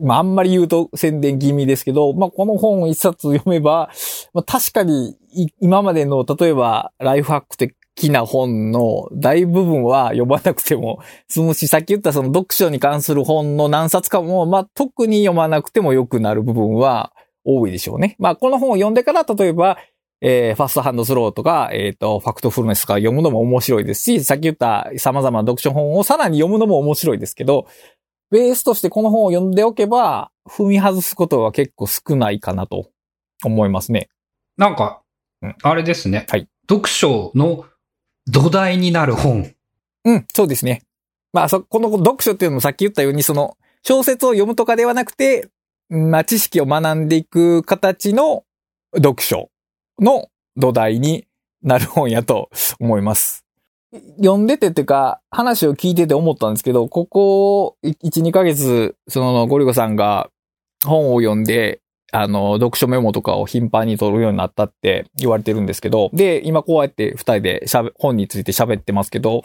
まあ、あんまり言うと宣伝気味ですけど、まあ、この本を一冊読めば、まあ、確かに、今までの、例えば、ライフハック的な本の大部分は読まなくても済むし、さっき言ったその読書に関する本の何冊かも、まあ、特に読まなくても良くなる部分は多いでしょうね。まあ、この本を読んでから、例えば、えー、ファストハンドスローとか、えっ、ー、と、ファクトフルネスとか読むのも面白いですし、さっき言った様々な読書本をさらに読むのも面白いですけど、ベースとしてこの本を読んでおけば、踏み外すことは結構少ないかなと思いますね。なんか、あれですね。はい。読書の土台になる本。うん、そうですね。まあ、そ、この読書っていうのもさっき言ったように、その、小説を読むとかではなくて、まあ、知識を学んでいく形の読書の土台になる本やと思います。読んでてっていうか、話を聞いてて思ったんですけど、ここ1、2ヶ月、そのゴリゴさんが本を読んで、あの、読書メモとかを頻繁に取るようになったって言われてるんですけど、で、今こうやって二人で、本について喋ってますけど、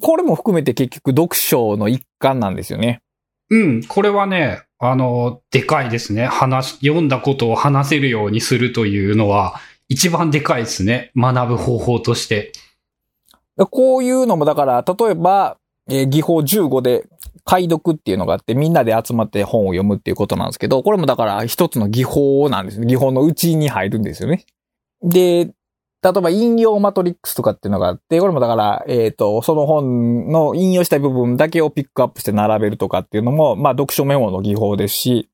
これも含めて結局読書の一環なんですよね。うん、これはね、あの、でかいですね。話、読んだことを話せるようにするというのは、一番でかいですね。学ぶ方法として。こういうのもだから、例えば、えー、技法15で解読っていうのがあって、みんなで集まって本を読むっていうことなんですけど、これもだから一つの技法なんですね。技法のうちに入るんですよね。で、例えば引用マトリックスとかっていうのがあって、これもだから、えっ、ー、と、その本の引用したい部分だけをピックアップして並べるとかっていうのも、まあ読書メモの技法ですし、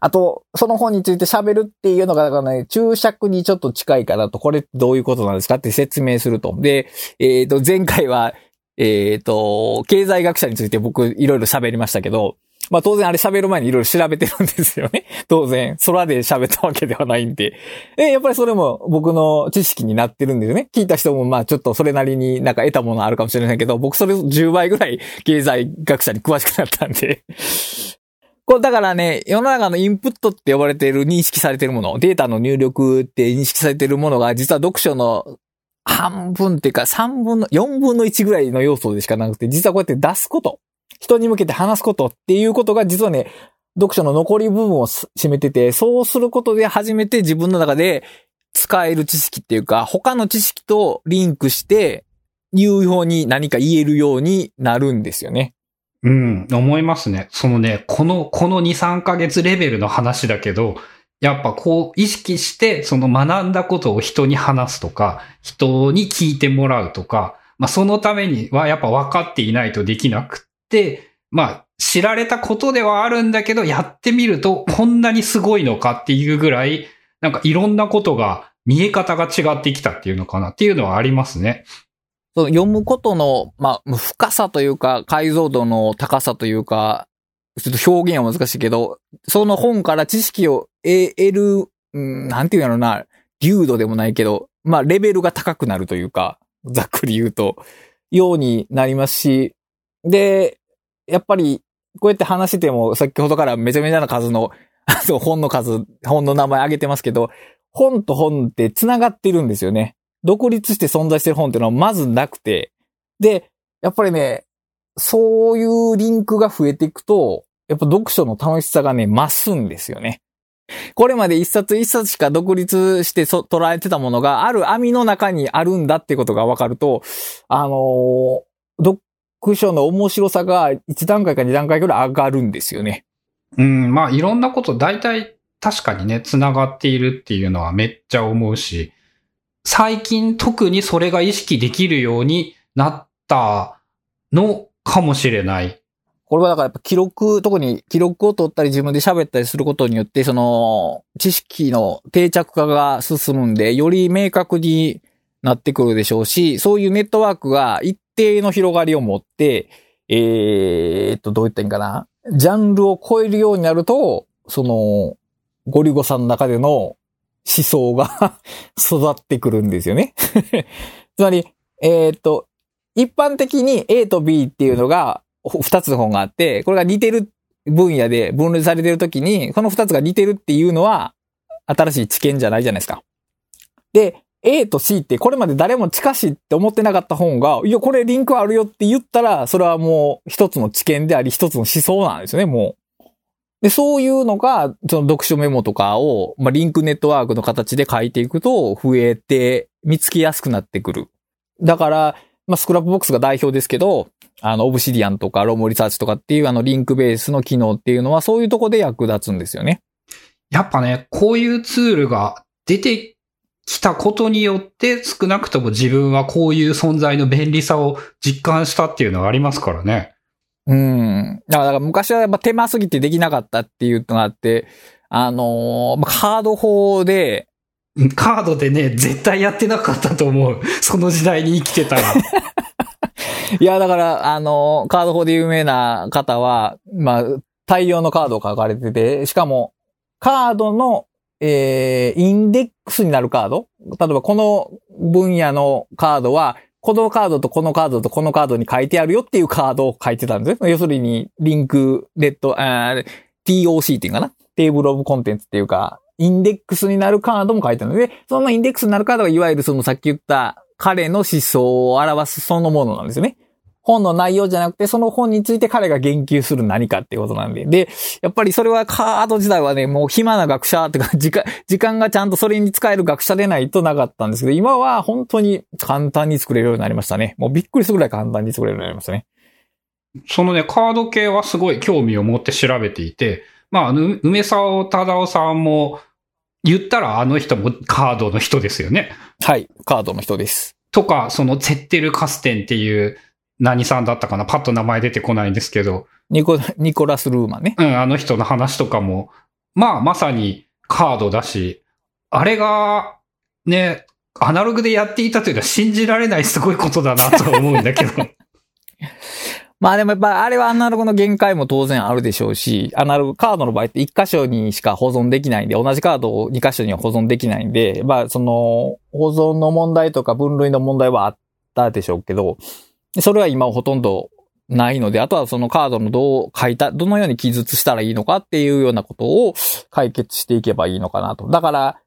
あと、その本について喋るっていうのが、だからね、注釈にちょっと近いかなと、これどういうことなんですかって説明すると。で、えっ、ー、と、前回は、えっ、ー、と、経済学者について僕いろいろ喋りましたけど、まあ当然あれ喋る前にいろいろ調べてるんですよね。*laughs* 当然、空で喋ったわけではないんで。で、やっぱりそれも僕の知識になってるんですよね。聞いた人もまあちょっとそれなりになんか得たものあるかもしれないけど、僕それ10倍ぐらい経済学者に詳しくなったんで。これだからね、世の中のインプットって呼ばれている認識されているもの、データの入力って認識されているものが、実は読書の半分っていうか3分の、4分の1ぐらいの要素でしかなくて、実はこうやって出すこと。人に向けて話すことっていうことが実はね、読書の残り部分を占めてて、そうすることで初めて自分の中で使える知識っていうか、他の知識とリンクして、有用に何か言えるようになるんですよね。うん、思いますね。そのね、この、この2、3ヶ月レベルの話だけど、やっぱこう意識して、その学んだことを人に話すとか、人に聞いてもらうとか、まあそのためにはやっぱ分かっていないとできなくって、まあ知られたことではあるんだけど、やってみるとこんなにすごいのかっていうぐらい、なんかいろんなことが見え方が違ってきたっていうのかなっていうのはありますね。その読むことの、まあ、深さというか、解像度の高さというか、ちょっと表現は難しいけど、その本から知識を得る、うん、なんていうのな、流度でもないけど、まあ、レベルが高くなるというか、ざっくり言うと、ようになりますし、で、やっぱり、こうやって話してても、先ほどからめちゃめちゃな数の、*laughs* あと本の数、本の名前挙げてますけど、本と本って繋がってるんですよね。独立して存在してる本っていうのはまずなくて、で、やっぱりね、そういうリンクが増えていくと、やっぱ読書の楽しさがね、増すんですよね。これまで一冊一冊しか独立して捉えてたものが、ある網の中にあるんだってことが分かると、あのー、読書の面白さが1段階か2段階くらい上がるんですよね。うん、まあいろんなこと大体確かにね、繋がっているっていうのはめっちゃ思うし、最近特にそれが意識できるようになったのかもしれない。これはだからやっぱ記録、特に記録を取ったり自分で喋ったりすることによって、その知識の定着化が進むんで、より明確になってくるでしょうし、そういうネットワークが一定の広がりを持って、えーっと、どう言ったらいいかな？ジャンルを超えるようになると、その、ゴリゴさんの中での思想が *laughs* 育ってくるんですよね。*laughs* つまり、えーっと、一般的に A と B っていうのがほ二つの本があって、これが似てる分野で分類されてるときに、この二つが似てるっていうのは、新しい知見じゃないじゃないですか。で、A と C ってこれまで誰も近しいって思ってなかった本が、いや、これリンクあるよって言ったら、それはもう一つの知見であり、一つの思想なんですよね、もう。で、そういうのが、その読書メモとかを、まあ、リンクネットワークの形で書いていくと、増えて、見つけやすくなってくる。だから、まあ、 Scrapbox が代表ですけど、あの、 Obsidian とか Roam Research とかっていうあのリンクベースの機能っていうのはそういうとこで役立つんですよね。やっぱね、こういうツールが出てきたことによって、少なくとも自分はこういう存在の便利さを実感したっていうのがありますからね。うん。だから昔はやっぱ手間すぎてできなかったっていうのがあって、あのーまあカード法で、カードでね、絶対やってなかったと思う。その時代に生きてたら。*laughs* いや、だから、あのーカード法で有名な方は、まあ、大量のカードを書かれてて、しかも、カードの、えー、インデックスになるカード例えば、この分野のカードは、このカードとこのカードとこのカードに書いてあるよっていうカードを書いてたんですね。要するに、リンク、レッド、あ TOC っていうかな？テーブルオブコンテンツっていうか、インデックスになるカードも書いてあるので、そのインデックスになるカードがいわゆるそのさっき言った彼の思想を表すそのものなんですよね。本の内容じゃなくて、その本について彼が言及する何かっていうことなんで。で、やっぱりそれはカード時代はね、もう暇な学者っていうか、時間、*laughs* 時間がちゃんとそれに使える学者でないとなかったんですけど、今は本当に簡単に作れるようになりましたね。もうびっくりするぐらい簡単に作れるようになりましたね。そのね、カード系はすごい興味を持って調べていて、まあ、梅沢忠夫さんも、言ったらあの人もカードの人ですよね。はい、カードの人です。とか、そのゼッテル・カステンっていう、何さんだったかな？パッと名前出てこないんですけど、ニコ、ニコラス・ルーマンね。うん、あの人の話とかも、まあ、まさにカードだし、あれが、ね、アナログでやっていたというのは信じられないすごいことだなとは思うんだけど。*laughs* まあでもやっぱあれはアナログの限界も当然あるでしょうし、アナログカードの場合って1箇所にしか保存できないんで、同じカードを2箇所には保存できないんで、まあその保存の問題とか分類の問題はあったでしょうけど、それは今ほとんどないので、あとはそのカードのどう書いた、どのように記述したらいいのかっていうようなことを解決していけばいいのかなと。だから、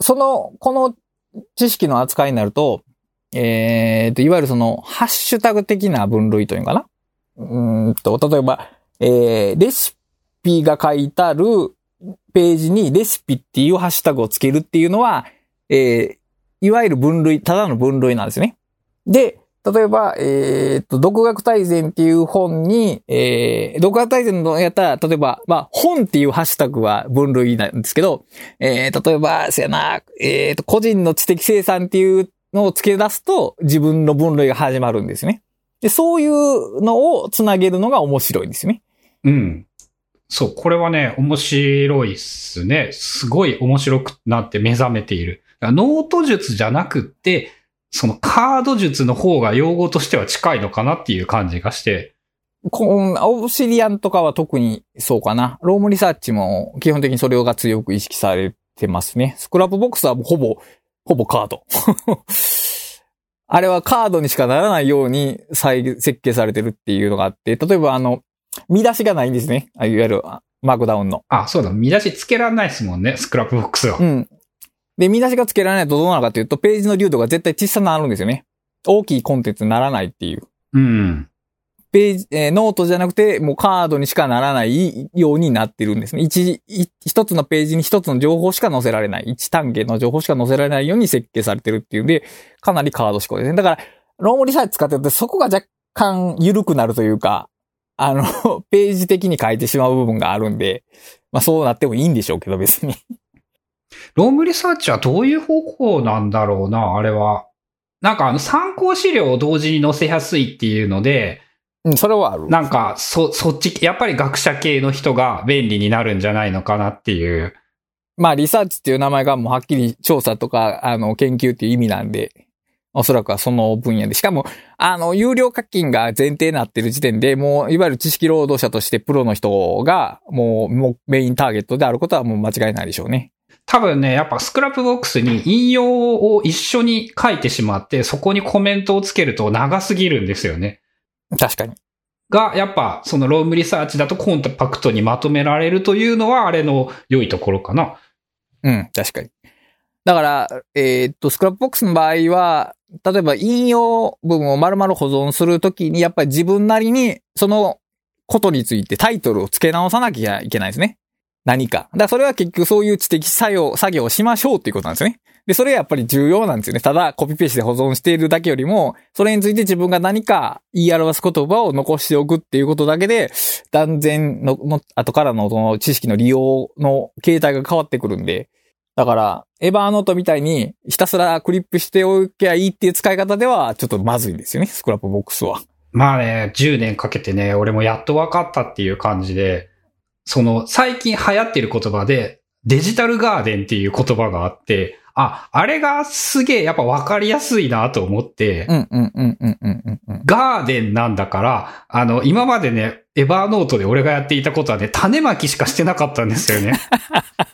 その、この知識の扱いになると、えーと、いわゆるその、ハッシュタグ的な分類というのかなうんと、例えば、えー、レシピが書いてあるページにレシピっていうハッシュタグをつけるっていうのは、えー、いわゆる分類、ただの分類なんですね。で、例えば、えーっと、独学大全っていう本に、えー、独学大全のやったら、例えば、まあ、本っていうハッシュタグは分類なんですけど、えー、例えば、せやな、えーっと、個人の知的生産っていうのを付け出すと、自分の分類が始まるんですね。で、そういうのをつなげるのが面白いんですね。うん。そう、これはね、面白いっすね。すごい面白くなって目覚めている。ノート術じゃなくって、そのカード術の方が用語としては近いのかなっていう感じがして。こん Obsidian とかは特にそうかな。 Roam Research も基本的にそれが強く意識されてますね。 Scrapbox はもうほぼ、ほぼカード。*laughs* あれはカードにしかならないように再設計されてるっていうのがあって、例えばあの、見出しがないんですね。あいわゆるあマークダウンの。あ、そうだ、見出しつけられないですもんね、 Scrapbox は。うん。で、見出しがつけられないとどうなるかというと、ページの粒度が絶対小さくなるんですよね。大きいコンテンツにならないっていう。うん。ページ、えーノートじゃなくて、もうカードにしかならないようになってるんですね。一、一一つのページに一つの情報しか載せられない。一単元の情報しか載せられないように設計されてるっていうんで、かなりカード志向ですね。だから、 Roam Research 使ってると、そこが若干緩くなるというか、あの、*laughs* ページ的に書いてしまう部分があるんで、まあそうなってもいいんでしょうけど、別に。 Roam Research はどういう方向なんだろうな、あれは。なんかあの参考資料を同時に載せやすいっていうので、うん、それはある。なんか、そ、そっち、やっぱり学者系の人が便利になるんじゃないのかなっていう。まあ、リサーチっていう名前がもうはっきり調査とか、あの、研究っていう意味なんで、おそらくはその分野で。しかも、あの、有料課金が前提になってる時点で、もう、いわゆる知識労働者としてプロの人が、もう、もうメインターゲットであることはもう間違いないでしょうね。多分ね、やっぱ Scrapbox に引用を一緒に書いてしまって、そこにコメントをつけると長すぎるんですよね。確かに。が、やっぱ、その Roam Research だとコンパクトにまとめられるというのは、あれの良いところかな。うん、確かに。だから、えーっと、スクラップボックスの場合は、例えば引用文を丸々保存するときに、やっぱり自分なりに、そのことについてタイトルを付け直さなきゃいけないですね。何か。だからそれは結局そういう知的作用、作業をしましょうっていうことなんですよね。で、それはやっぱり重要なんですよね。ただ、コピペして保存しているだけよりも、それについて自分が何か言い表す言葉を残しておくっていうことだけで、断然の、の後からのその知識の利用の形態が変わってくるんで、だから、 Evernote みたいにひたすらクリップしておけばいいっていう使い方ではちょっとまずいんですよね、 Scrapbox は。まあね、10年かけてね、俺もやっと分かったっていう感じで、その、最近流行ってる言葉で、デジタルガーデンっていう言葉があって、あ、あれがすげえやっぱ分かりやすいなと思って、うんうんうんうんうんうんうん。ガーデンなんだから、あの、今までね、 Evernote で俺がやっていたことはね、種まきしかしてなかったんですよね。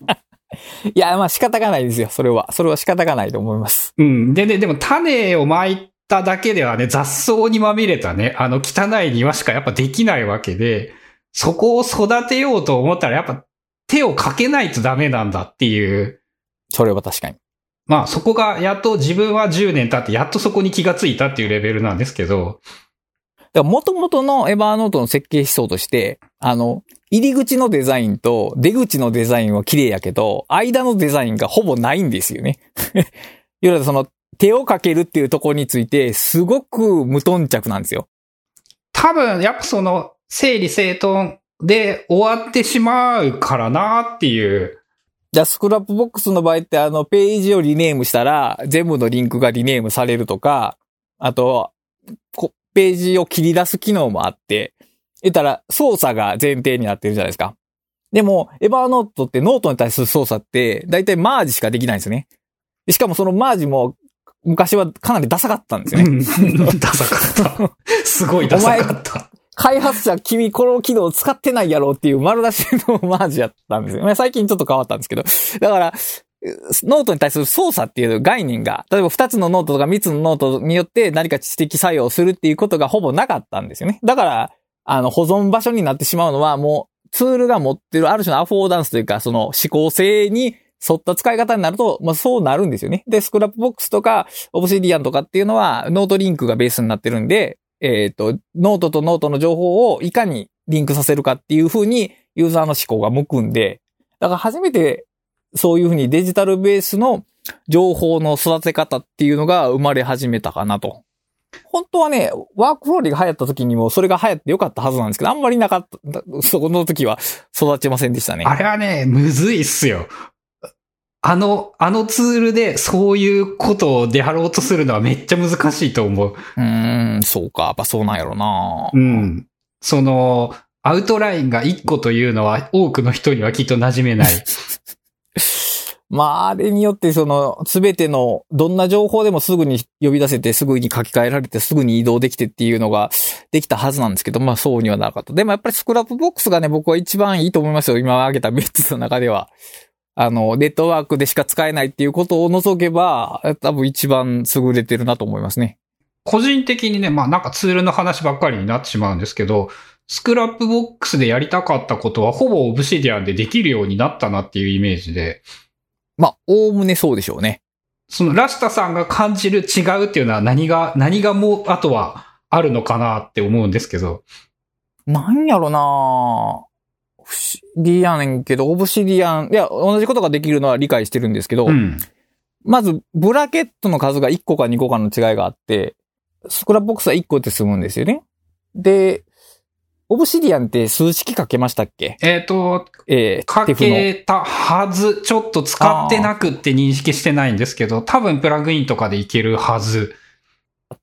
*laughs* いや、まあ仕方がないですよ、それは。それは仕方がないと思います。うん。でね、でも種をまいただけではね、雑草にまみれたね、あの汚い庭しかやっぱできないわけで、そこを育てようと思ったらやっぱ手をかけないとダメなんだっていう。それは確かに。まあそこがやっと自分は10年経ってやっとそこに気がついたっていうレベルなんですけど、だから元々のエバーノートの設計思想として、あの、入り口のデザインと出口のデザインは綺麗やけど、間のデザインがほぼないんですよね。いわゆるその、手をかけるっていうところについて、すごく無頓着なんですよ。多分やっぱその整理整頓で終わってしまうからなっていう。じゃあ、 Scrapbox の場合って、あの、ページをリネームしたら、全部のリンクがリネームされるとか、あと、こページを切り出す機能もあって、言ったら、操作が前提になってるじゃないですか。でも、 Evernote ってノートに対する操作って、だいたいマージしかできないんですよね。でしかもそのマージも、昔はかなりダサかったんですよね。うんダサかった。すごいダサかった。開発者、君この機能使ってないやろっていう丸出しのマージやったんですよ。まあ最近ちょっと変わったんですけど。だから、ノートに対する操作っていう概念が、例えば2つのノートとか3つのノートによって何か知的作用するっていうことがほぼなかったんですよね。だから、あの、保存場所になってしまうのはもうツールが持ってるある種のアフォーダンスというか、その志向性に沿った使い方になると、まあそうなるんですよね。で、 Scrapbox とか、 Obsidian とかっていうのは、ノートリンクがベースになってるんで、えっ、と、ノートとノートの情報をいかにリンクさせるかっていう風にユーザーの思考が向くんで、だから初めてそういう風にデジタルベースの情報の育て方っていうのが生まれ始めたかなと。本当はね、ワークフローリーが流行った時にもそれが流行ってよかったはずなんですけど、あんまりなかった、そこの時は育ちませんでしたね。あれはね、むずいっすよ。あの、あのツールでそういうことをでやろうとするのはめっちゃ難しいと思う。うーん、そうか。やっぱそうなんやろな。うん。その、アウトラインが1個というのは多くの人にはきっと馴染めない。*laughs* まあ、あれによって、その、すべての、どんな情報でもすぐに呼び出せて、すぐに書き換えられて、すぐに移動できてっていうのができたはずなんですけど、まあそうにはなかった。でもやっぱり Scrapbox がね、僕は一番いいと思いますよ。今挙げた3つの中では。あの、ネットワークでしか使えないっていうことを除けば、多分一番優れてるなと思いますね。個人的にね、まあなんかツールの話ばっかりになってしまうんですけど、 Scrapbox でやりたかったことはほぼ Obsidian でできるようになったなっていうイメージで、まあ、おおむねそうでしょうね。そのラシタさんが感じる違うっていうのは何が、何がもう、あとはあるのかなって思うんですけど。なんやろな不思議やねんけど、 Obsidian、いや、同じことができるのは理解してるんですけど、うん。まず、ブラケットの数が1個か2個かの違いがあって、 Scrapbox は1個で済むんですよね。で、 Obsidian って数式書けましたっけ？えっ、と、えー、書けたはず。ちょっと使ってなくって認識してないんですけど、多分プラグインとかでいけるはず。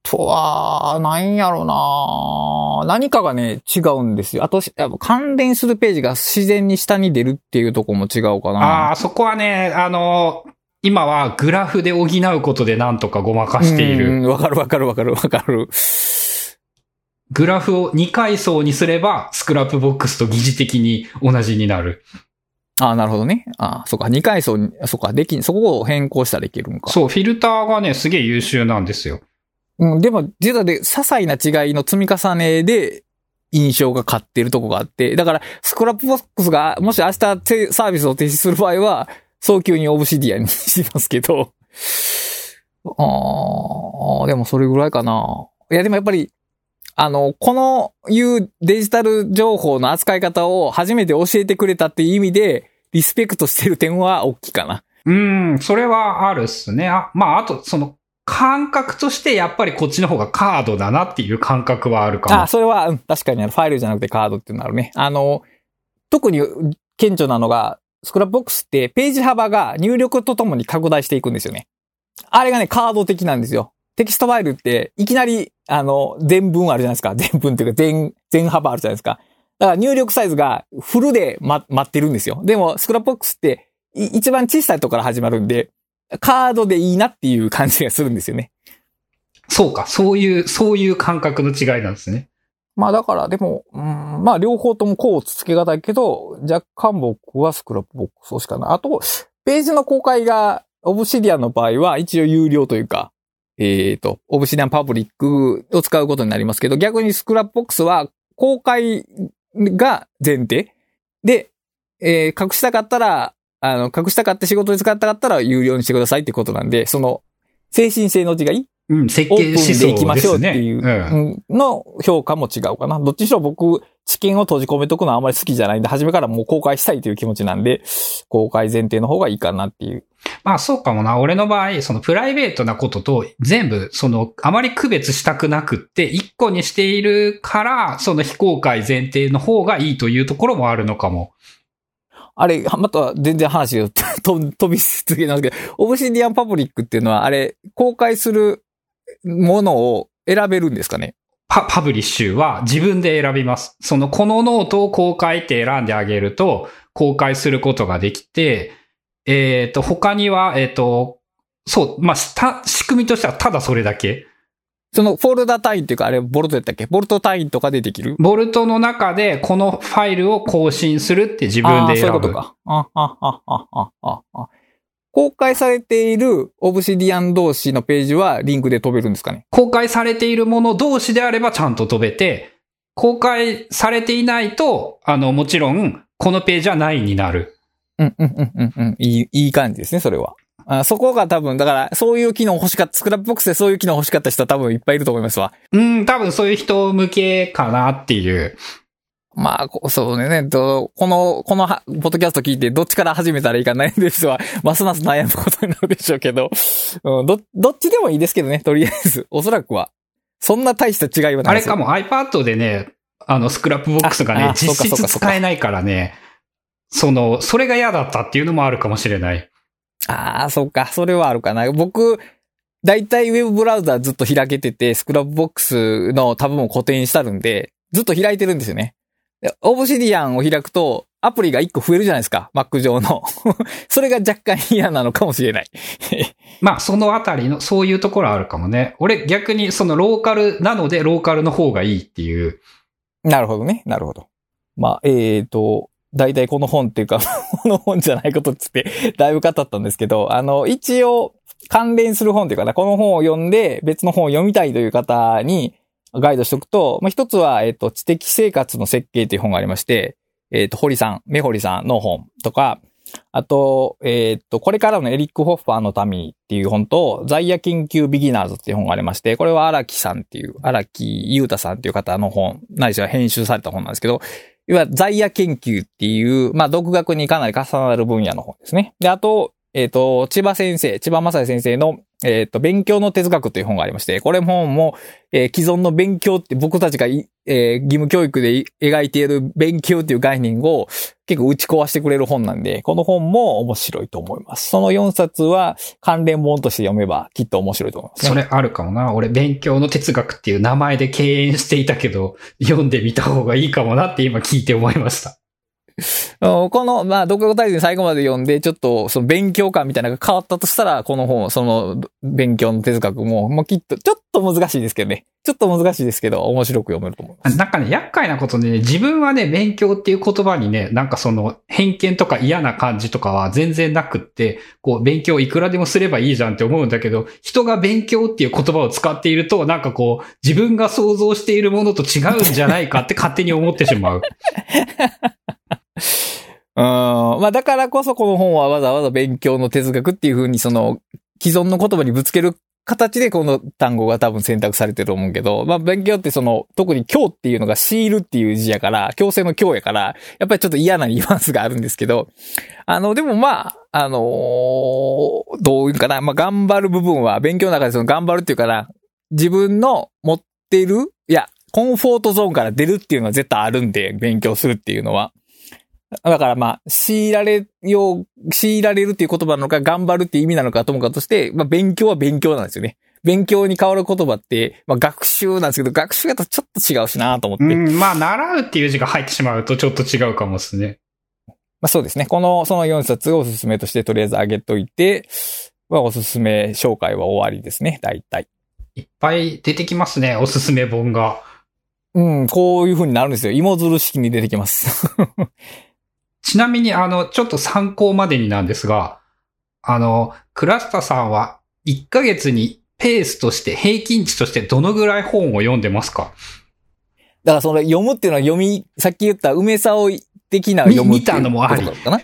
とは、なんやろな何かがね、違うんですよ。あと、やっぱ関連するページが自然に下に出るっていうとこも違うかあな。あ、そこはね、あの、今はグラフで補うことでなんとかごまかしている。うんわかるわかるわかるわかる。グラフを2階層にすれば、 Scrapbox と疑似的に同じになる。ああ、なるほどね。ああ、そっか、二階層に、そっか、できん、そこを変更したらいけるんか。そう、フィルターがね、すげえ優秀なんですよ。うん、でも、実はで、些細な違いの積み重ねで、印象が変わってるとこがあって、だから、 Scrapbox が、もし明日サービスを停止する場合は、早急に Obsidian にしますけど、*laughs* ああ、でもそれぐらいかな。いや、でもやっぱり、あの、このいうデジタル情報の扱い方を初めて教えてくれたっていう意味で、リスペクトしてる点は大きいかな。うん、それはあるっすね。あ、まあ、あと、その、感覚としてやっぱりこっちの方がカードだなっていう感覚はあるかも。あ、それは、うん、確かに、ファイルじゃなくてカードっていうのあるね。あの、特に顕著なのが、 Scrapbox ってページ幅が入力とともに拡大していくんですよね。あれがね、カード的なんですよ。テキストファイルって、いきなり、あの、全文あるじゃないですか。全文っていうか、全、全幅あるじゃないですか。だから入力サイズがフルで、ま、待ってるんですよ。でも、 Scrapbox って、一番小さいとこから始まるんで、カードでいいなっていう感じがするんですよね。そうか、そういう、そういう感覚の違いなんですね。まあだから、でも、うん、まあ両方とも甲乙つけがたいけど、若干僕は Scrapbox 推しかな。あと、ページの公開が、 Obsidian の場合は一応有料というか、えっ、と、 Obsidian Publish を使うことになりますけど、逆に Scrapbox は公開が前提で、えー隠したかったら、あの、隠したかって仕事で使ったかったら有料にしてくださいってことなんで、その、精神性の違い？うん、設計思想で行きましょうっていう、の評価も違うかな。どっちにしろ僕、知見を閉じ込めとくのはあんまり好きじゃないんで、初めからもう公開したいという気持ちなんで、公開前提の方がいいかなっていう。まあそうかもな。俺の場合、そのプライベートなことと全部、その、あまり区別したくなくって、一個にしているから、その非公開前提の方がいいというところもあるのかも。あれ、また全然話がと *laughs* 飛び続けなんですけど、 Obsidian Publish っていうのは、あれ、公開するものを選べるんですかね？パ、パブリッシュは自分で選びます。その、このノートを公開って選んであげると、公開することができて、えっ、と、他には、えっ、と、そう、まあ、仕組みとしてはただそれだけ。そのフォルダ単位っていうか、あれ、ボルトやったっけ？ボルト単位とかでできる？ボルトの中でこのファイルを更新するって自分ああ、そういで選ぶ。うことか。あ、あ、あ、あ、あ、あ、あ。公開されている Obsidian 同士のページはリンクで飛べるんですかね？公開されているもの同士であればちゃんと飛べて、公開されていないと、あの、もちろん、このページはないになる。うん、うん、うん、うん、うん。いい、いい感じですね、それは。あそこが多分、だから、そういう機能欲しかった、 Scrapbox でそういう機能欲しかった人は多分いっぱいいると思いますわ。うん、多分そういう人向けかなっていう。まあ、こそうね、とこの、このは、ポッドキャスト聞いて、どっちから始めたらいいか悩んでる人は、*laughs* ますます悩むことになるでしょうけど、うん、ど、どっちでもいいですけどね、とりあえず。おそらくは。そんな大した違いはないあれかも iPad でね、あの、 Scrapbox がね実質使えないからね、その、それが嫌だったっていうのもあるかもしれない。ああ、そっか。それはあるかな。僕、だいたいウェブブラウザずっと開けてて、 Scrapbox のタブも固定にしてあるんで、ずっと開いてるんですよね。で Obsidian を開くと、アプリが1個増えるじゃないですか。Mac 上の。*laughs* それが若干嫌なのかもしれない。*laughs* まあ、そのあたりの、そういうところあるかもね。俺逆にそのローカルなので、ローカルの方がいいっていう。なるほどね。なるほど。まあ、えーと、だいたいこの本っていうか、*laughs* この本じゃないことっつって、だいぶ語ったんですけど、あの、一応、関連する本っていうかな、この本を読んで別の本を読みたいという方にガイドしておくと、まあ、一つは、えっ、と、知的生活の設計という本がありまして、えっ、と、堀さん、目堀さんの本とか、あと、えっ、と、これからのエリック・ホッファーの民っていう本と、在野研究ビギナーズっていう本がありまして、これは荒木さんっていう、荒木優太さんっていう方の本、ないしは編集された本なんですけど、要は在野研究っていう、まあ、独学にかなり重なる分野の方ですね。で、あと、えっ、と、千葉先生、千葉正也先生のえっ、と、勉強の哲学という本がありまして、これ本も、えー既存の勉強って僕たちが、えー義務教育で描いている勉強っていう概念を結構打ち壊してくれる本なんで、この本も面白いと思います。その4冊は関連本として読めばきっと面白いと思います、ね。それあるかもな。俺、勉強の哲学っていう名前で敬遠していたけど、読んでみた方がいいかもなって今聞いて思いました。*laughs* うんこの、まあ、独学大全最後まで読んで、ちょっと、その勉強感みたいなのが変わったとしたら、この本、その、勉強の哲学も、もうきっと、ちょっと難しいですけどね。ちょっと難しいですけど、面白く読めると思います。なんかね、厄介なことでね、自分はね、勉強っていう言葉にね、なんかその、偏見とか嫌な感じとかは全然なくって、こう、勉強いくらでもすればいいじゃんって思うんだけど、人が勉強っていう言葉を使っていると、なんかこう、自分が想像しているものと違うんじゃないかって勝手に思ってしまう。*laughs* *laughs* うん。まあ、だからこそこの本はわざわざ勉強の哲学っていう風に、その、既存の言葉にぶつける形でこの単語が多分選択されてると思うけど、まあ、勉強ってその、特に今日っていうのがシールっていう字やから、強制の今日やから、やっぱりちょっと嫌なニュアンスがあるんですけど、あの、でもまあ、あのーどういうかな、まあ、頑張る部分は、勉強の中でその頑張るっていうかな、自分の持ってる、いや、コンフォートゾーンから出るっていうのは絶対あるんで、勉強するっていうのは。だからまあ、強いられよう、強いられるっていう言葉なのか、頑張るっていう意味なのかともかくとして、まあ勉強は勉強なんですよね。勉強に変わる言葉って、まあ学習なんですけど、学習だとちょっと違うしなと思って。うん、まあ、習うっていう字が入ってしまうとちょっと違うかもですね。まあそうですね。この、その4冊をおすすめとしてとりあえず上げといて、まあおすすめ紹介は終わりですね。大体。いっぱい出てきますね、おすすめ本が。うん、こういう風になるんですよ。芋づる式に出てきます。ちなみに、あの、ちょっと参考までになんですが、あの、クラスタさんは1ヶ月にペースとして、平均値としてどのぐらい本を読んでますか？だからその読むっていうのは読み、さっき言った梅沢的な読むっていう見見たのもありことだったな？*laughs* い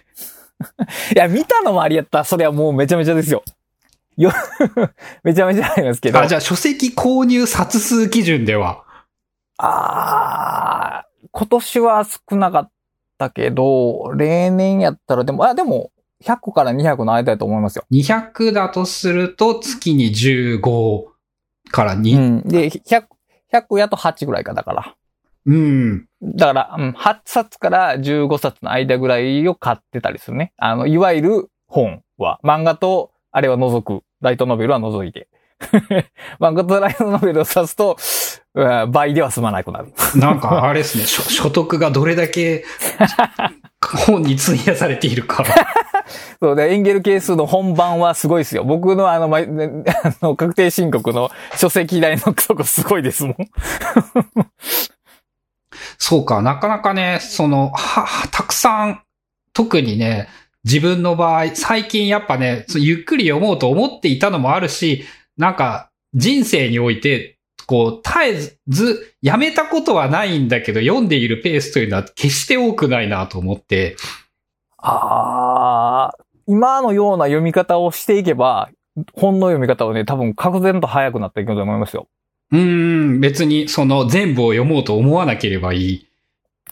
や、見たのもありやったら、それはもうめちゃめちゃですよ。よ、*laughs* めちゃめちゃありますけど。あ、じゃあ書籍購入冊数基準では？あー今年は少なかったけど、例年やったらでも、あ、でも、100から200の間だと思いますよ。200だとすると月に15からう2。ん。で、100、100やと8ぐらいか、だから。うん。だから、うん、8冊から15冊の間ぐらいを買ってたりするね。あの、いわゆる本は、漫画と、あれは除く、ライトノベルは除いて。*laughs* 漫画とライトノベルを指すと、うん倍では済まなくなる。*laughs* なんかあれですね、所所得がどれだけ *laughs* 本に費やされているか。*laughs* そうで、エンゲル係数の本番はすごいですよ。僕のあの、ま、ねあの確定申告の書籍代のとこすごいですもん。そうか、なかなかね、その、は、はたくさん、特にね、自分の場合、最近やっぱね、ゆっくり読もうと思っていたのもあるし、なんか、人生において、こう、絶えず、やめたことはないんだけど、読んでいるペースというのは決して多くないなと思って、ああ、今のような読み方をしていけば、本の読み方はね、多分確然と早くなっていくと思いますよ。うーん、別にその全部を読もうと思わなければいい。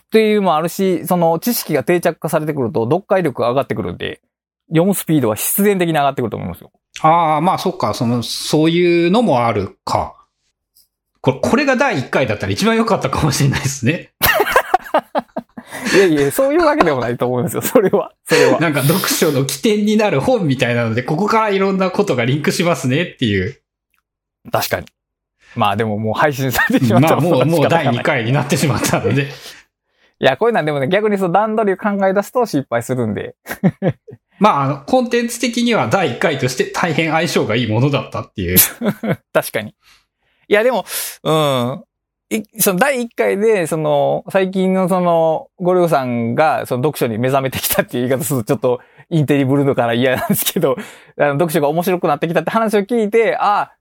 っていうのもあるし、その知識が定着化されてくると読解力が上がってくるんで、読むスピードは必然的に上がってくると思いますよ。ああ、まあそっか、その、そういうのもあるか。これ、これが第1回だったら一番良かったかもしれないですね。*laughs* いやいや、そういうわけでもないと思いますよ。それは。それは。なんか読書の起点になる本みたいなので、ここからいろんなことがリンクしますねっていう。確かに。まあでももう配信されてしまったらまあもう、もう第2回。回になってしまったので。いや、こういうのはでもね、逆にその段取りを考え出すと失敗するんで。*laughs* まあ、あの、コンテンツ的には第1回として大変相性がいいものだったっていう。*laughs* 確かに。いや、でも、うん。いその第1回で、その、最近のその、ゴルゴさんが、その読書に目覚めてきたっていう言い方すると、ちょっと、インテリブルのから嫌なんですけど、あの読書が面白くなってきたって話を聞いて、あ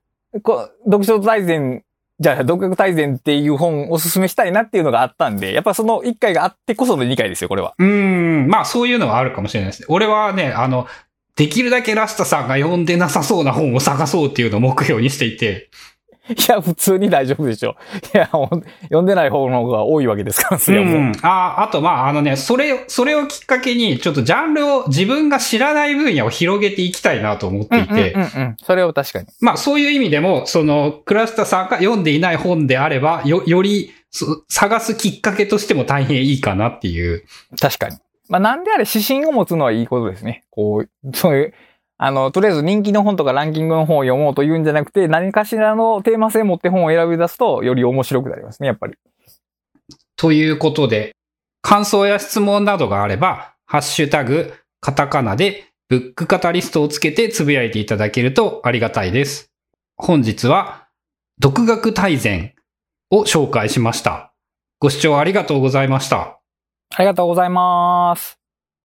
こ読書大全、じゃあ、読学大全っていう本をおすすめしたいなっていうのがあったんで、やっぱその1回があってこその2回ですよ、これは。うん、まあそういうのはあるかもしれないですね。俺はね、あの、できるだけラスタさんが読んでなさそうな本を探そうっていうのを目標にしていて、*laughs* や、普通に大丈夫でしょ。いや、読んでない方の方が多いわけですから、それはもう。うん。あ、あと、まあ、あのね、それ、それをきっかけに、ちょっとジャンルを、自分が知らない分野を広げていきたいなと思っていて、うんうんうんうん。それを確かに。まあ、そういう意味でも、その、クラスタさんが読んでいない本であれば、よ、より、そ探すきっかけとしても大変いいかなっていう。確かに。まあ、なんであれ指針を持つのはいいことですね。こう、そういう、あの、とりあえず人気の本とかランキングの本を読もうというんじゃなくて、何かしらのテーマ性を持って本を選び出すと、より面白くなりますね、やっぱり。ということで、感想や質問などがあれば、ハッシュタグ、カタカナで、ブックカタリストをつけてつぶやいていただけるとありがたいです。本日は、独学大全を紹介しました。ご視聴ありがとうございました。ありがとうございます。